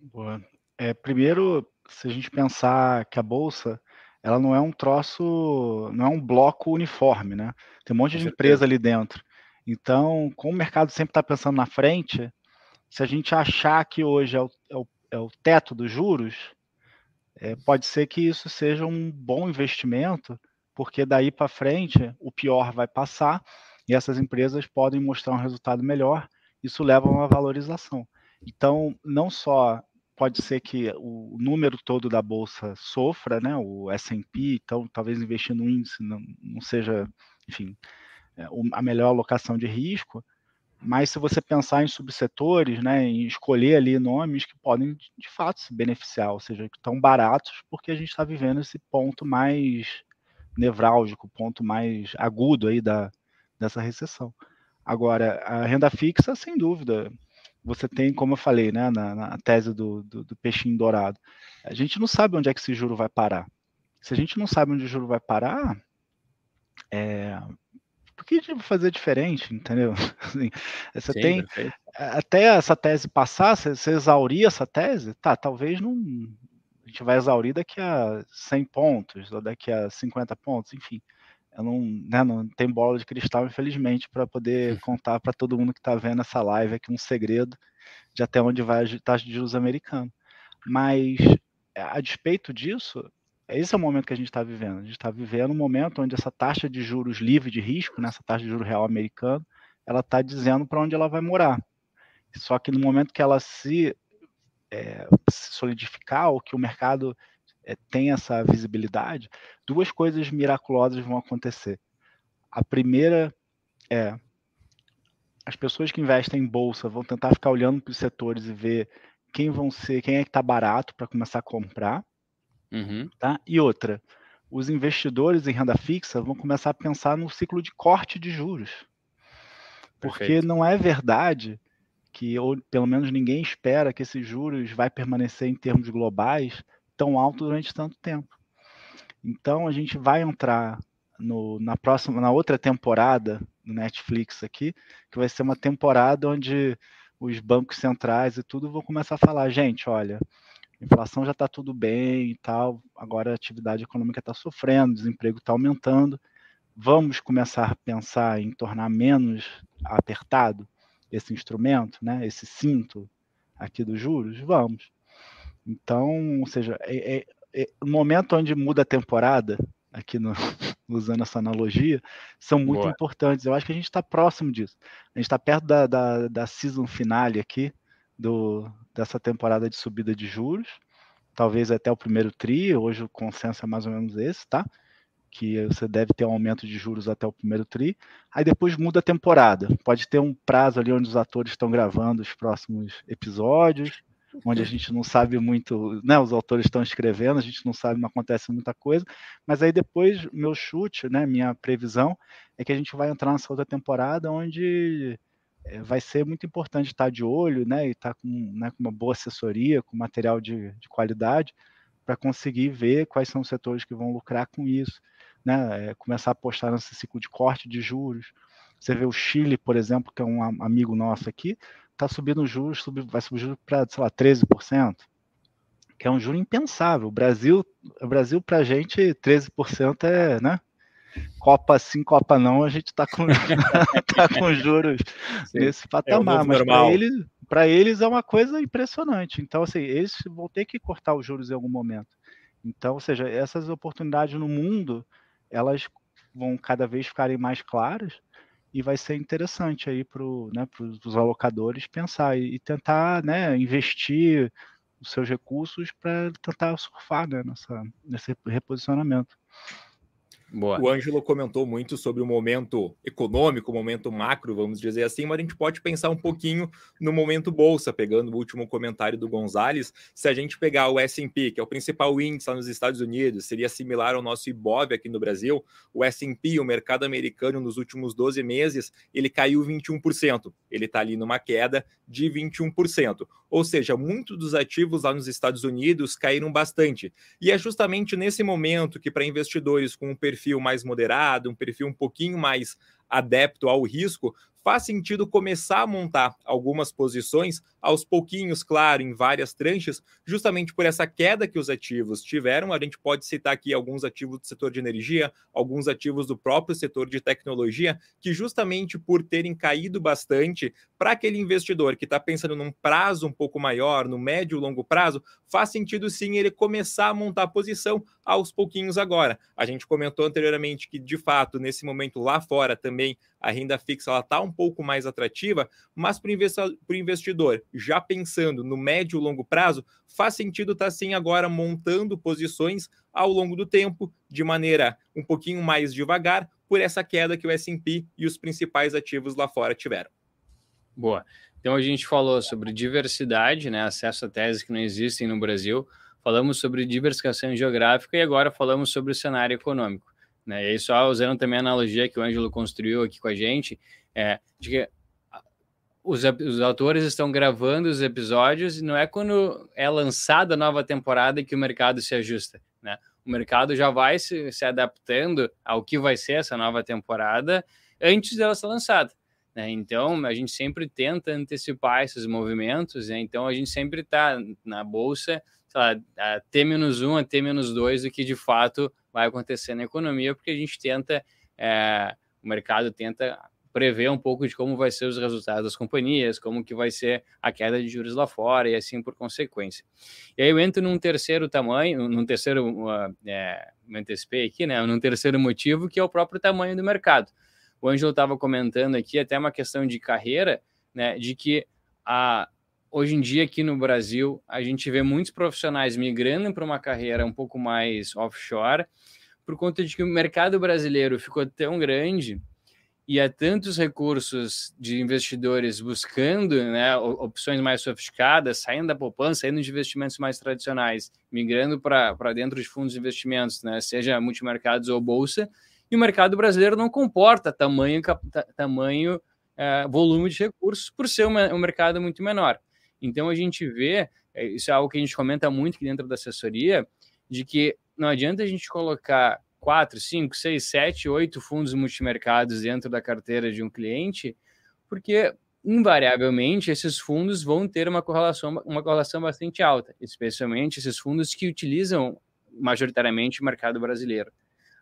Boa. É, primeiro, se a gente pensar que a bolsa ela não é um troço, não é um bloco uniforme, né? Tem um monte de empresa ali dentro. Então, como o mercado sempre está pensando na frente, se a gente achar que hoje é o, é o, é o teto dos juros, é, pode ser que isso seja um bom investimento, porque daí para frente o pior vai passar e essas empresas podem mostrar um resultado melhor, isso leva a uma valorização. Então, não só pode ser que o número todo da bolsa sofra, né, o S&P, então talvez investir no índice não, não seja, enfim, a melhor alocação de risco, mas se você pensar em subsetores, né, em escolher ali nomes que podem de fato se beneficiar, ou seja, que estão baratos, porque a gente está vivendo esse ponto mais nevrálgico, ponto mais agudo aí da, dessa recessão. Agora, a renda fixa, sem dúvida, você tem, como eu falei, né, na, na tese do, do, do, peixinho dourado, a gente não sabe onde é que esse juro vai parar. se a gente não sabe onde o juro vai parar, é, por que fazer diferente, entendeu? Assim, você Sim, tem perfeito. até essa tese passar, você, você exaurir essa tese, tá? Talvez não a gente vai exaurir daqui a 100 pontos ou daqui a 50 pontos, enfim. Eu não, né, não tem bola de cristal, infelizmente, para poder contar para todo mundo que está vendo essa live aqui um segredo de até onde vai a taxa de juros americana. Mas, a despeito disso, esse é o momento que a gente está vivendo. A gente está vivendo um momento onde essa taxa de juros livre de risco, né, essa taxa de juros real americano, ela está dizendo para onde ela vai morar. Só que no momento que ela se, é, se solidificar, ou que o mercado é, tem essa visibilidade, duas coisas miraculosas vão acontecer. A primeira é as pessoas que investem em bolsa vão tentar ficar olhando para os setores e ver quem vão ser, quem é que está barato para começar a comprar. Uhum. Tá? E outra, os investidores em renda fixa vão começar a pensar no ciclo de corte de juros. Porque Perfeito. não é verdade que, ou pelo menos ninguém espera que esses juros vai permanecer em termos globais tão alto durante tanto tempo. Então a gente vai entrar no, na próxima, na outra temporada do Netflix aqui, que vai ser uma temporada onde os bancos centrais e tudo vão começar a falar, gente, olha, inflação já está tudo bem e tal, agora a atividade econômica está sofrendo, o desemprego está aumentando, vamos começar a pensar em tornar menos apertado esse instrumento, né, esse cinto aqui dos juros? Vamos. Então, ou seja, é, é, é no momento onde muda a temporada, aqui no, usando essa analogia, são muito Boa. importantes. Eu acho que a gente está próximo disso. A gente está perto da, da, da season finale aqui, do, dessa temporada de subida de juros, talvez até o primeiro TRI, hoje o consenso é mais ou menos esse, tá? Que você deve ter um aumento de juros até o primeiro TRI, aí depois muda a temporada. Pode ter um prazo ali onde os atores estão gravando os próximos episódios, onde a gente não sabe muito, né? Os autores estão escrevendo, a gente não sabe, não acontece muita coisa, mas aí depois, meu chute, né? Minha previsão é que a gente vai entrar nessa outra temporada onde vai ser muito importante estar de olho, né, e estar com, né, com uma boa assessoria, com material de, de qualidade, para conseguir ver quais são os setores que vão lucrar com isso, né, é, começar a apostar nesse ciclo de corte de juros. Você vê o Chile, por exemplo, que é um amigo nosso aqui, está subindo juros, sub, vai subir juros para, sei lá, 13%, que é um juro impensável. O Brasil, Brasil para a gente, 13% é, né, Copa sim, Copa não, a gente está com, tá com juros sim. nesse é patamar. É mas para eles, eles é uma coisa impressionante. Então, assim, eles vão ter que cortar os juros em algum momento. Então, ou seja, essas oportunidades no mundo, elas vão cada vez ficarem mais claras e vai ser interessante aí para né, os alocadores pensar e, e tentar né, investir os seus recursos para tentar surfar né, nessa, nesse reposicionamento. Boa. O Ângelo comentou muito sobre o momento econômico, o momento macro, vamos dizer assim, mas a gente pode pensar um pouquinho no momento bolsa, pegando o último comentário do Gonzalez. Se a gente pegar o S&P, que é o principal índice lá nos Estados Unidos, seria similar ao nosso IBOV aqui no Brasil, o S&P, o mercado americano, nos últimos 12 meses, ele caiu 21%. Ele está ali numa queda de 21%. Ou seja, muitos dos ativos lá nos Estados Unidos caíram bastante. E é justamente nesse momento que, para investidores com um perfil mais moderado, um perfil um pouquinho mais adepto ao risco, faz sentido começar a montar algumas posições aos pouquinhos, claro, em várias tranches, justamente por essa queda que os ativos tiveram. A gente pode citar aqui alguns ativos do setor de energia, alguns ativos do próprio setor de tecnologia, que justamente por terem caído bastante, para aquele investidor que está pensando num prazo um pouco maior, no médio e longo prazo, faz sentido sim ele começar a montar a posição aos pouquinhos agora. A gente comentou anteriormente que, de fato, nesse momento lá fora também a renda fixa está um pouco mais atrativa, mas para o investidor, já pensando no médio e longo prazo, faz sentido estar tá, sim agora montando posições ao longo do tempo, de maneira um pouquinho mais devagar, por essa queda que o S&P e os principais ativos lá fora tiveram. Boa. Então a gente falou sobre diversidade, né, acesso a teses que não existem no Brasil, falamos sobre diversificação geográfica e agora falamos sobre o cenário econômico. Né? E aí, só usando também a analogia que o Ângelo construiu aqui com a gente, é, de que os, os autores estão gravando os episódios e não é quando é lançada a nova temporada que o mercado se ajusta. Né? o mercado já vai se, se adaptando ao que vai ser essa nova temporada antes dela ser lançada. Né? Então, a gente sempre tenta antecipar esses movimentos, né? então a gente sempre está na bolsa, lá, a T-1 a T-2 do que de fato vai acontecer na economia, porque a gente tenta, é, o mercado tenta prever um pouco de como vai ser os resultados das companhias, como que vai ser a queda de juros lá fora e assim por consequência. E aí eu entro num terceiro tamanho, num terceiro, uh, é, me antecipei aqui, né, num terceiro motivo que é o próprio tamanho do mercado. O Ângelo estava comentando aqui até uma questão de carreira, né, de que a, hoje em dia aqui no Brasil a gente vê muitos profissionais migrando para uma carreira um pouco mais offshore, por conta de que o mercado brasileiro ficou tão grande e há tantos recursos de investidores buscando né, opções mais sofisticadas, saindo da poupança, saindo de investimentos mais tradicionais, migrando para dentro de fundos de investimentos, né, seja multimercados ou bolsa, e o mercado brasileiro não comporta tamanho, tamanho é, volume de recursos por ser um mercado muito menor. Então a gente vê, é, isso é algo que a gente comenta muito aqui dentro da assessoria, de que não adianta a gente colocar quatro, cinco, seis, sete, oito fundos multimercados dentro da carteira de um cliente, porque invariavelmente esses fundos vão ter uma correlação, uma correlação bastante alta, especialmente esses fundos que utilizam majoritariamente o mercado brasileiro.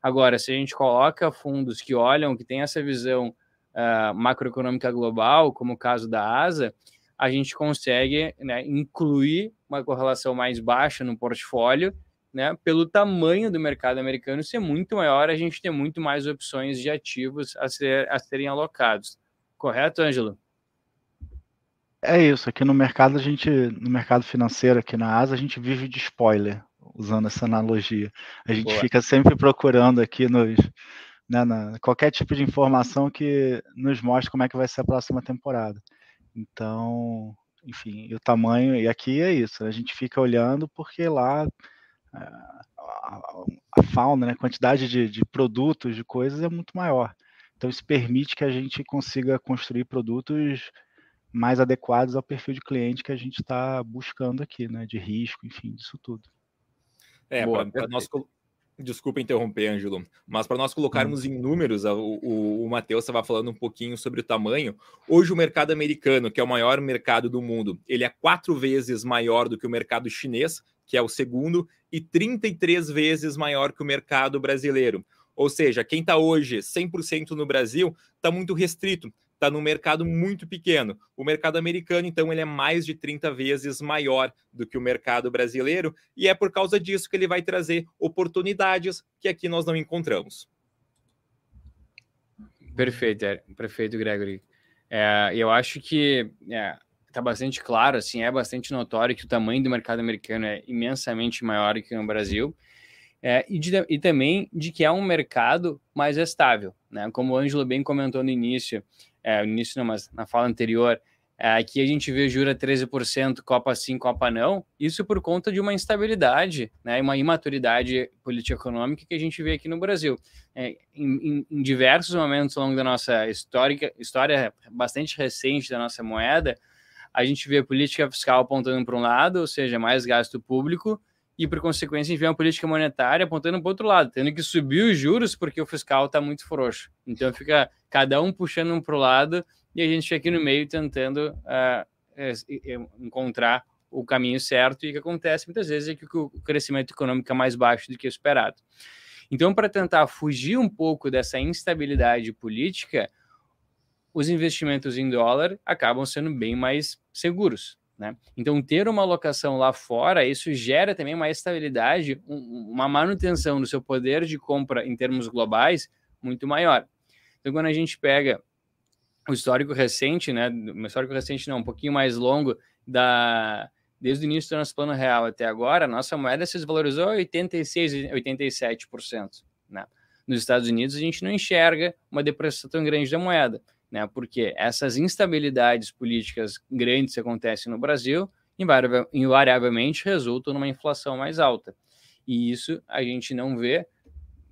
Agora, se a gente coloca fundos que olham, que tem essa visão uh, macroeconômica global, como o caso da ASA, a gente consegue né, incluir uma correlação mais baixa no portfólio né, pelo tamanho do mercado americano ser muito maior, a gente tem muito mais opções de ativos a, ser, a serem alocados. Correto, Ângelo? É isso. Aqui no mercado, a gente, no mercado financeiro, aqui na ASA, a gente vive de spoiler, usando essa analogia. A gente Boa. fica sempre procurando aqui nos, né, na, qualquer tipo de informação que nos mostre como é que vai ser a próxima temporada. Então, enfim, o tamanho, e aqui é isso, a gente fica olhando porque lá a, a fauna, né, a quantidade de, de produtos, de coisas é muito maior. Então, isso permite que a gente consiga construir produtos mais adequados ao perfil de cliente que a gente está buscando aqui, né, de risco, enfim, disso tudo. É, para nós. Desculpa interromper, Ângelo, mas para nós colocarmos hum. em números, o, o, o Matheus estava falando um pouquinho sobre o tamanho. Hoje, o mercado americano, que é o maior mercado do mundo, ele é quatro vezes maior do que o mercado chinês, que é o segundo, e 33 vezes maior que o mercado brasileiro. Ou seja, quem está hoje 100% no Brasil está muito restrito, está num mercado muito pequeno. O mercado americano, então, ele é mais de 30 vezes maior do que o mercado brasileiro, e é por causa disso que ele vai trazer oportunidades que aqui nós não encontramos. Perfeito, é, perfeito, Gregory. É, eu acho que é, está bastante claro, assim, é bastante notório que o tamanho do mercado americano é imensamente maior que no Brasil. É, e, de, e, também de que é um mercado mais estável, né? Como o Ângelo bem comentou no início, é, no início não, mas na fala anterior, é, aqui a gente vê jura 13%, Copa sim, Copa não, isso por conta de uma instabilidade, né, uma imaturidade político-econômica que a gente vê aqui no Brasil. É, em, em, diversos momentos ao longo da nossa histórica, história bastante recente da nossa moeda, a gente vê política fiscal apontando para um lado, ou seja, mais gasto público, e por consequência vê uma política monetária apontando para outro lado, tendo que subir os juros porque o fiscal está muito frouxo. Então fica cada um puxando um para o lado e a gente fica aqui no meio tentando uh, encontrar o caminho certo e o que acontece muitas vezes é que o crescimento econômico é mais baixo do que esperado. Então, para tentar fugir um pouco dessa instabilidade política, os investimentos em dólar acabam sendo bem mais seguros. Né? Então, ter uma alocação lá fora, isso gera também uma estabilidade, um, uma manutenção do seu poder de compra em termos globais muito maior. Então, quando a gente pega o histórico recente, né, o histórico recente não, um pouquinho mais longo, da, desde o início do nosso plano real até agora, nossa moeda se desvalorizou 86%, 87%. Né? Nos Estados Unidos, a gente não enxerga uma depressão tão grande da moeda né? Porque essas instabilidades políticas grandes que acontecem no Brasil, invariavelmente resultam numa inflação mais alta. E isso a gente não vê,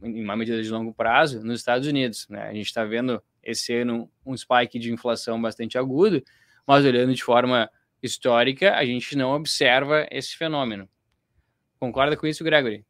em uma medida de longo prazo, nos Estados Unidos. Né? A gente está vendo esse ano um spike de inflação bastante agudo, mas olhando de forma histórica, a gente não observa esse fenômeno. Concorda com isso, Gregory?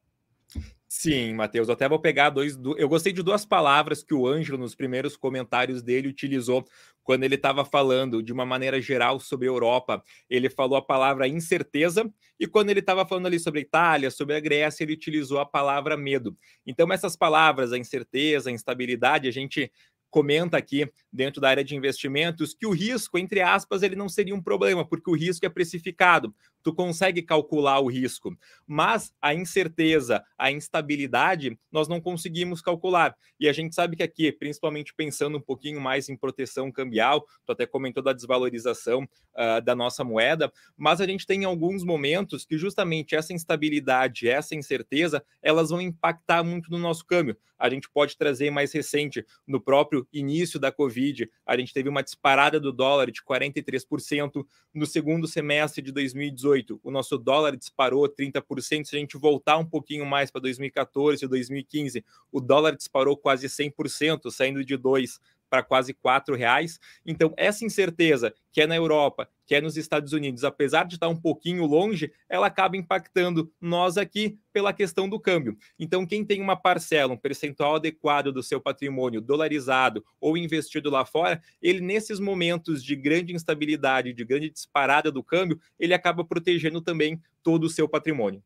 Sim, Matheus, eu até vou pegar dois. Eu gostei de duas palavras que o Ângelo, nos primeiros comentários dele, utilizou quando ele estava falando de uma maneira geral sobre a Europa. Ele falou a palavra incerteza, e quando ele estava falando ali sobre a Itália, sobre a Grécia, ele utilizou a palavra medo. Então, essas palavras, a incerteza, a instabilidade, a gente comenta aqui dentro da área de investimentos que o risco, entre aspas, ele não seria um problema, porque o risco é precificado tu consegue calcular o risco, mas a incerteza, a instabilidade, nós não conseguimos calcular. E a gente sabe que aqui, principalmente pensando um pouquinho mais em proteção cambial, tu até comentou da desvalorização uh, da nossa moeda, mas a gente tem alguns momentos que justamente essa instabilidade, essa incerteza, elas vão impactar muito no nosso câmbio. A gente pode trazer mais recente, no próprio início da Covid, a gente teve uma disparada do dólar de 43% no segundo semestre de 2018 2018, o nosso dólar disparou 30%. Se a gente voltar um pouquinho mais para 2014 e 2015, o dólar disparou quase 100%, saindo de 2 para quase quatro reais. Então, essa incerteza que é na Europa, que é nos Estados Unidos, apesar de estar um pouquinho longe, ela acaba impactando nós aqui pela questão do câmbio. Então, quem tem uma parcela, um percentual adequado do seu patrimônio dolarizado ou investido lá fora, ele nesses momentos de grande instabilidade, de grande disparada do câmbio, ele acaba protegendo também todo o seu patrimônio.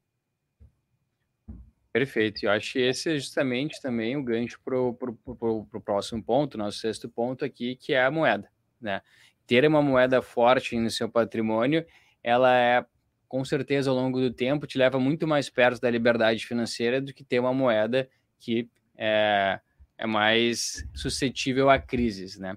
Perfeito. Eu acho que esse é justamente também o gancho para o próximo ponto, nosso sexto ponto aqui, que é a moeda. Né? Ter uma moeda forte no seu patrimônio, ela é, com certeza, ao longo do tempo, te leva muito mais perto da liberdade financeira do que ter uma moeda que é, é mais suscetível a crises. Né?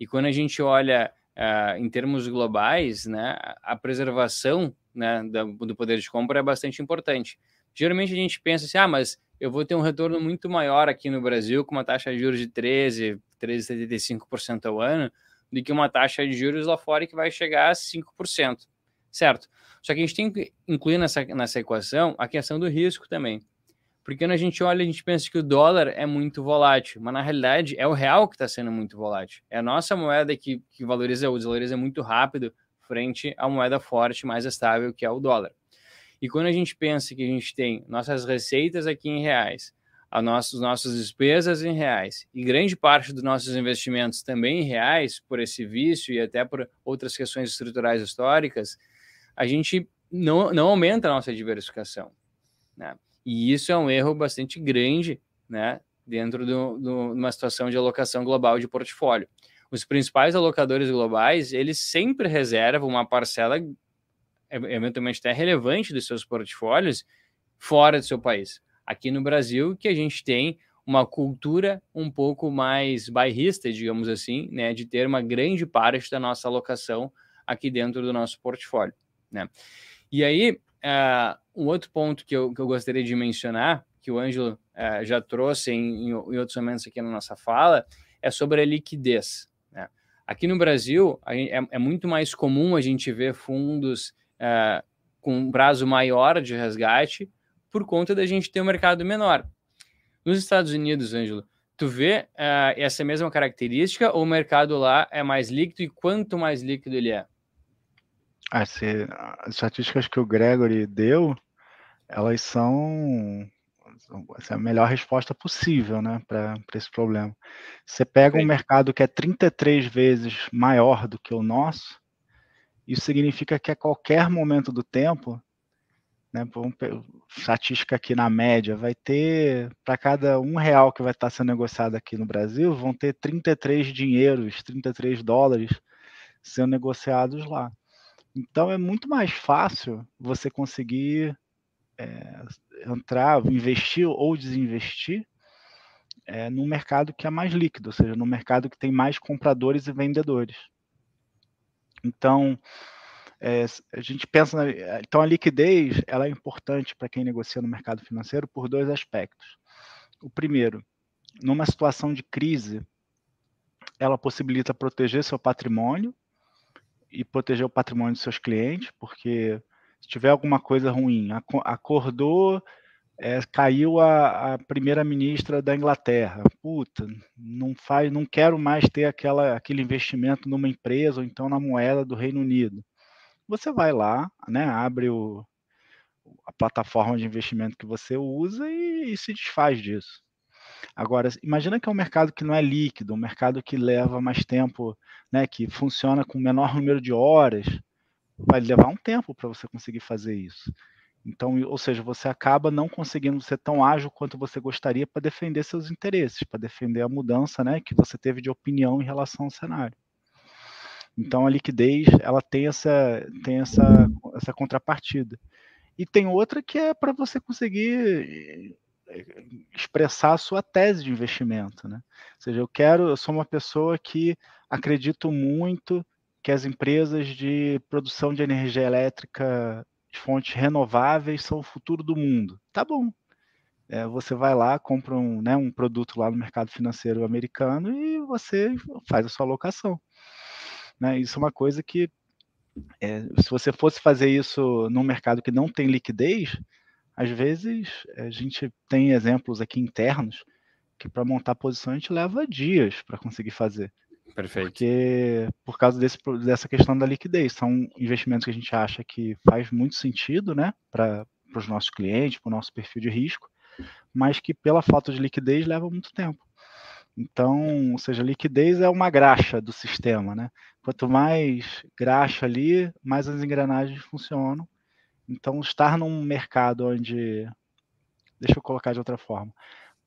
E quando a gente olha uh, em termos globais, né, a preservação né, do poder de compra é bastante importante geralmente a gente pensa assim, ah, mas eu vou ter um retorno muito maior aqui no Brasil com uma taxa de juros de 13, 13,75% ao ano, do que uma taxa de juros lá fora que vai chegar a 5%, certo? Só que a gente tem que incluir nessa, nessa equação a questão do risco também. Porque quando a gente olha, a gente pensa que o dólar é muito volátil, mas na realidade é o real que está sendo muito volátil. É a nossa moeda que, que valoriza ou desvaloriza muito rápido frente à moeda forte, mais estável, que é o dólar. E quando a gente pensa que a gente tem nossas receitas aqui em reais, as nossas, nossas despesas em reais e grande parte dos nossos investimentos também em reais, por esse vício e até por outras questões estruturais históricas, a gente não, não aumenta a nossa diversificação. Né? E isso é um erro bastante grande né, dentro de uma situação de alocação global de portfólio. Os principais alocadores globais, eles sempre reservam uma parcela eventualmente até relevante dos seus portfólios fora do seu país. Aqui no Brasil, que a gente tem uma cultura um pouco mais bairrista, digamos assim, né, de ter uma grande parte da nossa alocação aqui dentro do nosso portfólio, né? E aí, uh, um outro ponto que eu, que eu gostaria de mencionar, que o Ângelo uh, já trouxe em, em, outros momentos aqui na nossa fala, é sobre a liquidez. Né? Aqui no Brasil, é, é muito mais comum a gente ver fundos uh, com um prazo maior de resgate por conta da gente ter um mercado menor. Nos Estados Unidos, Ângelo, tu vê uh, essa mesma característica ou o mercado lá é mais líquido e quanto mais líquido ele é? Ah, as estatísticas que o Gregory deu, elas são é a melhor resposta possível né, para esse problema. Você pega um mercado que é 33 vezes maior do que o nosso, isso significa que a qualquer momento do tempo, né, estatística aqui na média, vai ter, para cada um real que vai estar sendo negociado aqui no Brasil, vão ter 33 dinheiros, 33 dólares sendo negociados lá. Então é muito mais fácil você conseguir é, entrar, investir ou desinvestir é, num mercado que é mais líquido, ou seja, no mercado que tem mais compradores e vendedores. Então, é, a gente pensa, na, então a liquidez ela é importante para quem negocia no mercado financeiro por dois aspectos. O primeiro, numa situação de crise, ela possibilita proteger seu patrimônio e proteger o patrimônio dos seus clientes, porque se tiver alguma coisa ruim, acordou é, caiu a, a primeira-ministra da Inglaterra. Puta, não faz, não quero mais ter aquela, aquele investimento numa empresa ou então na moeda do Reino Unido. Você vai lá, né, abre o, a plataforma de investimento que você usa e, e se desfaz disso. Agora, imagina que é um mercado que não é líquido, um mercado que leva mais tempo, né, que funciona com menor número de horas, vai levar um tempo para você conseguir fazer isso. Então, ou seja, você acaba não conseguindo ser tão ágil quanto você gostaria para defender seus interesses, para defender a mudança, né, que você teve de opinião em relação ao cenário. Então, a liquidez, ela tem essa tem essa essa contrapartida. E tem outra que é para você conseguir eh, expressar a sua tese de investimento, né? Ou seja, eu quero, eu sou uma pessoa que acredito muito que as empresas de produção de energia elétrica fontes renováveis são o futuro do mundo. Tá bom. É, você vai lá, compra um, né, um produto lá no mercado financeiro americano e você faz a sua alocação. Né? Isso é uma coisa que, é, se você fosse fazer isso num mercado que não tem liquidez, às vezes a gente tem exemplos aqui internos que para montar posição a gente leva dias para conseguir fazer. Perfeito. Porque por causa desse, dessa questão da liquidez, são investimentos que a gente acha que faz muito sentido, né, para os nossos clientes, para o nosso perfil de risco, mas que pela falta de liquidez leva muito tempo. Então, ou seja, liquidez é uma graxa do sistema, né? Quanto mais graxa ali, mais as engrenagens funcionam. Então, estar num mercado onde, deixa eu colocar de outra forma,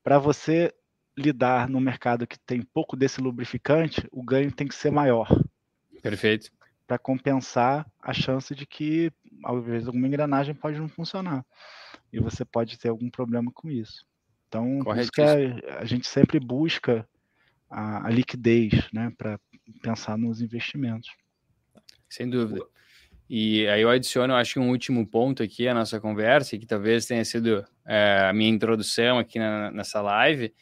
para você lidar no mercado que tem pouco desse lubrificante, o ganho tem que ser maior. Perfeito. Para compensar a chance de que, às vezes, alguma engrenagem pode não funcionar. E você pode ter algum problema com isso. Então, por isso que a, a gente sempre busca a, a liquidez né, para pensar nos investimentos. Sem dúvida. E aí eu adiciono, acho que um último ponto aqui à nossa conversa, que talvez tenha sido é, a minha introdução aqui na, nessa live,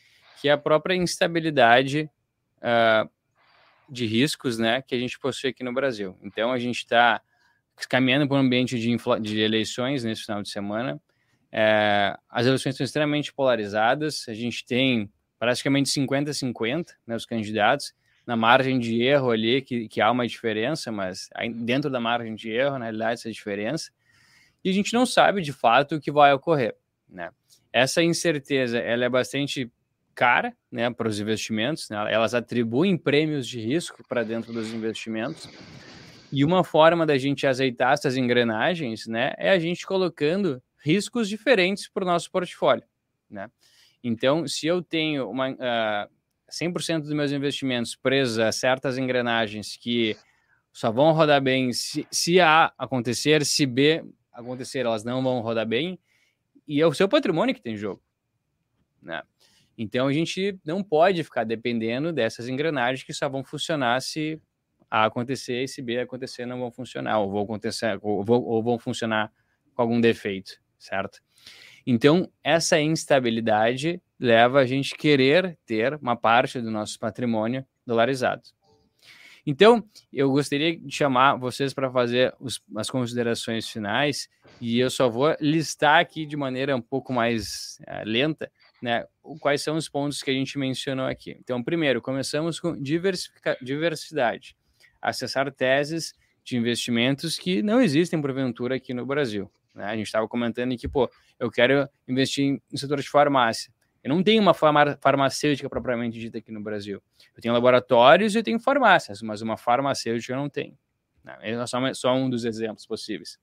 que é a própria instabilidade uh, de riscos né, que a gente possui aqui no Brasil. Então, a gente está caminhando para um ambiente de, de, eleições nesse final de semana. É, as eleições estão extremamente polarizadas, a gente tem praticamente 50-50 né, os candidatos, na margem de erro ali, que, que há uma diferença, mas dentro da margem de erro, na realidade, essa diferença, e a gente não sabe de fato o que vai ocorrer. Né? Essa incerteza ela é bastante cara né, para os investimentos, né? elas atribuem prêmios de risco para dentro dos investimentos. E uma forma da gente azeitar essas engrenagens né, é a gente colocando riscos diferentes para o nosso portfólio. Né? Então, se eu tenho uma, uh, ah, 100% dos meus investimentos presos a certas engrenagens que só vão rodar bem se, se A acontecer, se B acontecer, elas não vão rodar bem, e é o seu patrimônio que tem jogo. Né? Então a gente não pode ficar dependendo dessas engrenagens que só vão funcionar se A acontecer e se B acontecer não vão funcionar, ou vão acontecer, ou, vão, ou vão funcionar com algum defeito, certo? Então, essa instabilidade leva a gente querer ter uma parte do nosso patrimônio dolarizado. Então, eu gostaria de chamar vocês para fazer os, as considerações finais e eu só vou listar aqui de maneira um pouco mais uh, lenta né, quais são os pontos que a gente mencionou aqui. Então, primeiro, começamos com diversidade, acessar teses de investimentos que não existem porventura aqui no Brasil. Né? A gente estava comentando que, pô, eu quero investir no setor de farmácia. Eu não tenho uma farmacêutica propriamente dita aqui no Brasil. Eu tenho laboratórios e eu tenho farmácias, mas uma farmacêutica eu não tenho. Né? É só, um dos exemplos possíveis.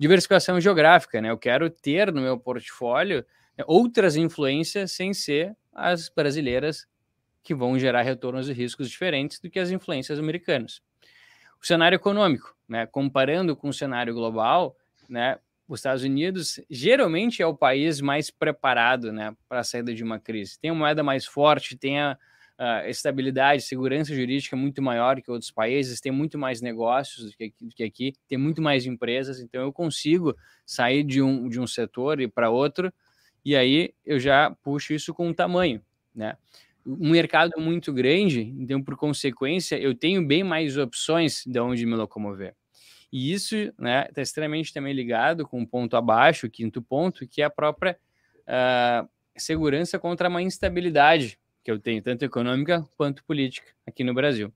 Diversificação geográfica, né? Eu quero ter no meu portfólio outras influências sem ser as brasileiras que vão gerar retornos e riscos diferentes do que as influências americanas. O cenário econômico, né, comparando com o cenário global, né, os Estados Unidos geralmente é o país mais preparado né, para a saída de uma crise. Tem uma moeda mais forte, tem a, a estabilidade, segurança jurídica muito maior que outros países, tem muito mais negócios do que, do que aqui, tem muito mais empresas, então eu consigo sair de um, de um setor e para outro e aí eu já puxo isso com o tamanho, né? Um mercado muito grande, então por consequência eu tenho bem mais opções de onde me locomover. E isso né, está extremamente também ligado com o um ponto abaixo, o quinto ponto, que é a própria uh, segurança contra uma instabilidade que eu tenho, tanto econômica quanto política aqui no Brasil.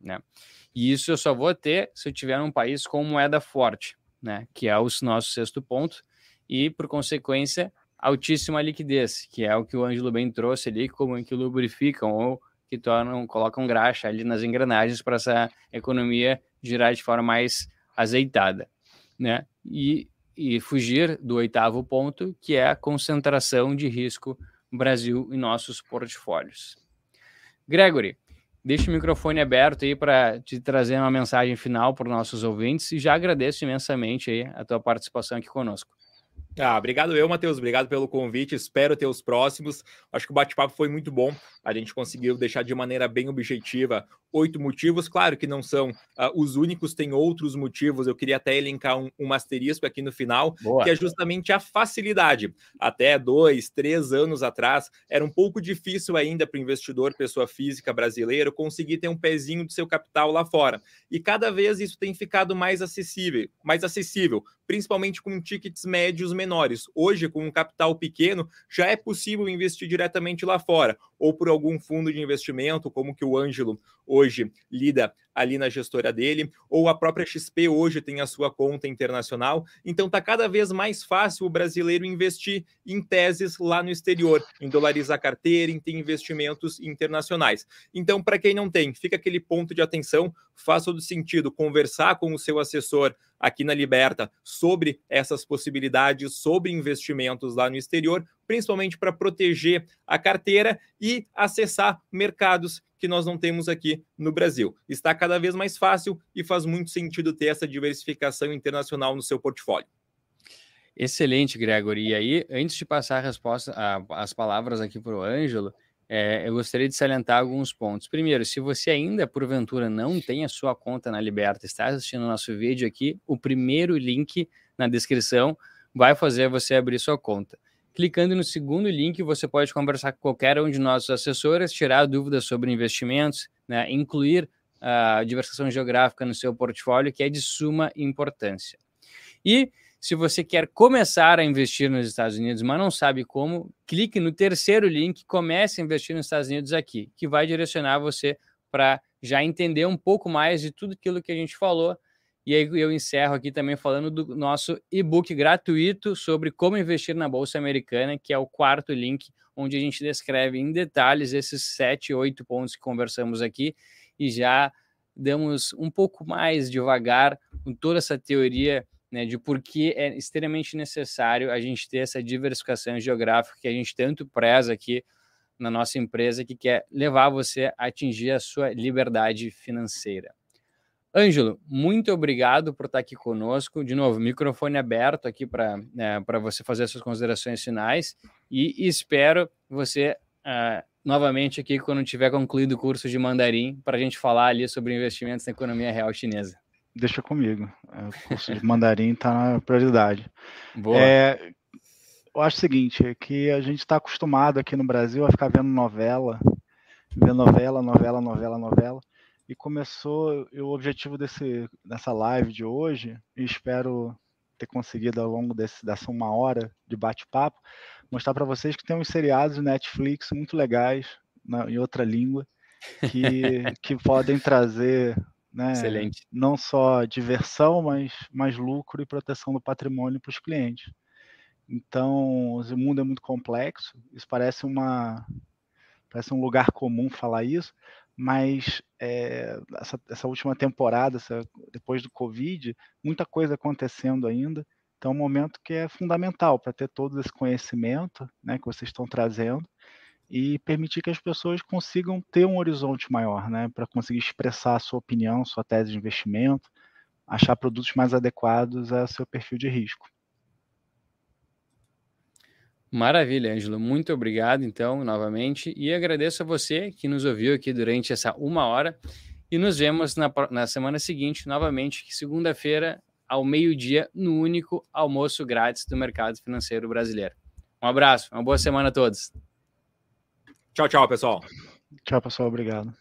Né? E isso eu só vou ter se eu tiver um país com moeda forte. né, que é o nosso sexto ponto, e, por consequência, altíssima liquidez, que é o que o Ângelo bem trouxe ali, como que lubrificam ou que tornam, colocam graxa ali nas engrenagens para essa economia girar de forma mais azeitada, né? E, e fugir do oitavo ponto, que é a concentração de risco Brasil em nossos portfólios. Gregory, deixa o microfone aberto aí para te trazer uma mensagem final para os nossos ouvintes e já agradeço imensamente aí a tua participação aqui conosco. Ah, obrigado eu, Matheus. Obrigado pelo convite. Espero ter os próximos. Acho que o bate-papo foi muito bom. A gente conseguiu deixar de maneira bem objetiva oito motivos. Claro que não são uh, os únicos, tem outros motivos. Eu queria até elencar um, um asterisco aqui no final, Boa. que é justamente a facilidade. Até dois, três anos atrás, era um pouco difícil ainda para o investidor, pessoa física brasileiro, conseguir ter um pezinho do seu capital lá fora. E cada vez isso tem ficado mais acessível, mais acessível, principalmente com tickets médios menores. Hoje, com um capital pequeno, já é possível investir diretamente lá fora, ou por algum fundo de investimento, como que o Ângelo hoje lida ali na gestora dele, ou a própria XP hoje tem a sua conta internacional. Então está cada vez mais fácil o brasileiro investir em teses lá no exterior, em dolarizar carteira, em ter investimentos internacionais. Então, para quem não tem, fica aquele ponto de atenção, faz todo sentido conversar com o seu assessor aqui na Liberta sobre essas possibilidades, sobre investimentos lá no exterior, principalmente para proteger a carteira e acessar mercados que nós não temos aqui no Brasil. Está cada vez mais fácil e faz muito sentido ter essa diversificação internacional no seu portfólio. Excelente, Gregory. E aí, antes de passar a resposta, a, as palavras aqui para o Ângelo, é, eu gostaria de salientar alguns pontos. Primeiro, se você ainda, porventura, não tem a sua conta na Liberta, está assistindo o nosso vídeo aqui, o primeiro link na descrição vai fazer você abrir sua conta. Clicando no segundo link, você pode conversar com qualquer um de nossos assessores, tirar dúvidas sobre investimentos, né, incluir a diversificação geográfica no seu portfólio, que é de suma importância. E se você quer começar a investir nos Estados Unidos, mas não sabe como, clique no terceiro link, comece a investir nos Estados Unidos aqui, que vai direcionar você para já entender um pouco mais de tudo aquilo que a gente falou e aí eu encerro aqui também falando do nosso e-book gratuito sobre como investir na Bolsa Americana, que é o quarto link, onde a gente descreve em detalhes esses sete, oito pontos que conversamos aqui e já damos um pouco mais devagar com toda essa teoria né, de por que é extremamente necessário a gente ter essa diversificação geográfica que a gente tanto preza aqui na nossa empresa, que quer levar você a atingir a sua liberdade financeira. Ângelo, muito obrigado por estar aqui conosco. De novo, microfone aberto aqui para né, você fazer suas considerações finais e espero você uh, novamente aqui quando tiver concluído o curso de mandarim para a gente falar ali sobre investimentos na economia real chinesa. Deixa comigo. É, o curso de mandarim está na prioridade. Boa. É, eu acho o seguinte, é que a gente está acostumado aqui no Brasil a ficar vendo novela, vendo novela, novela, novela, novela e começou o objetivo desse, dessa live de hoje, e espero ter conseguido ao longo desse, dessa uma hora de bate-papo, mostrar para vocês que tem uns seriados Netflix muito legais na, em outra língua que, que podem trazer né, Excelente. não só diversão, mas mais lucro e proteção do patrimônio para os clientes. Então, o mundo é muito complexo, isso parece uma parece um lugar comum falar isso, mas é, essa, essa, última temporada, essa, depois do Covid, muita coisa acontecendo ainda. Então, é um momento que é fundamental para ter todo esse conhecimento né, que vocês estão trazendo e permitir que as pessoas consigam ter um horizonte maior, né, para conseguir expressar a sua opinião, sua tese de investimento, achar produtos mais adequados ao seu perfil de risco. Maravilha, Ângelo. Muito obrigado, então, novamente. E agradeço a você que nos ouviu aqui durante essa uma hora. E nos vemos na, na semana seguinte, novamente, segunda-feira, ao meio-dia, no único almoço grátis do mercado financeiro brasileiro. Um abraço, uma boa semana a todos. Tchau, tchau, pessoal. Tchau, pessoal. Obrigado.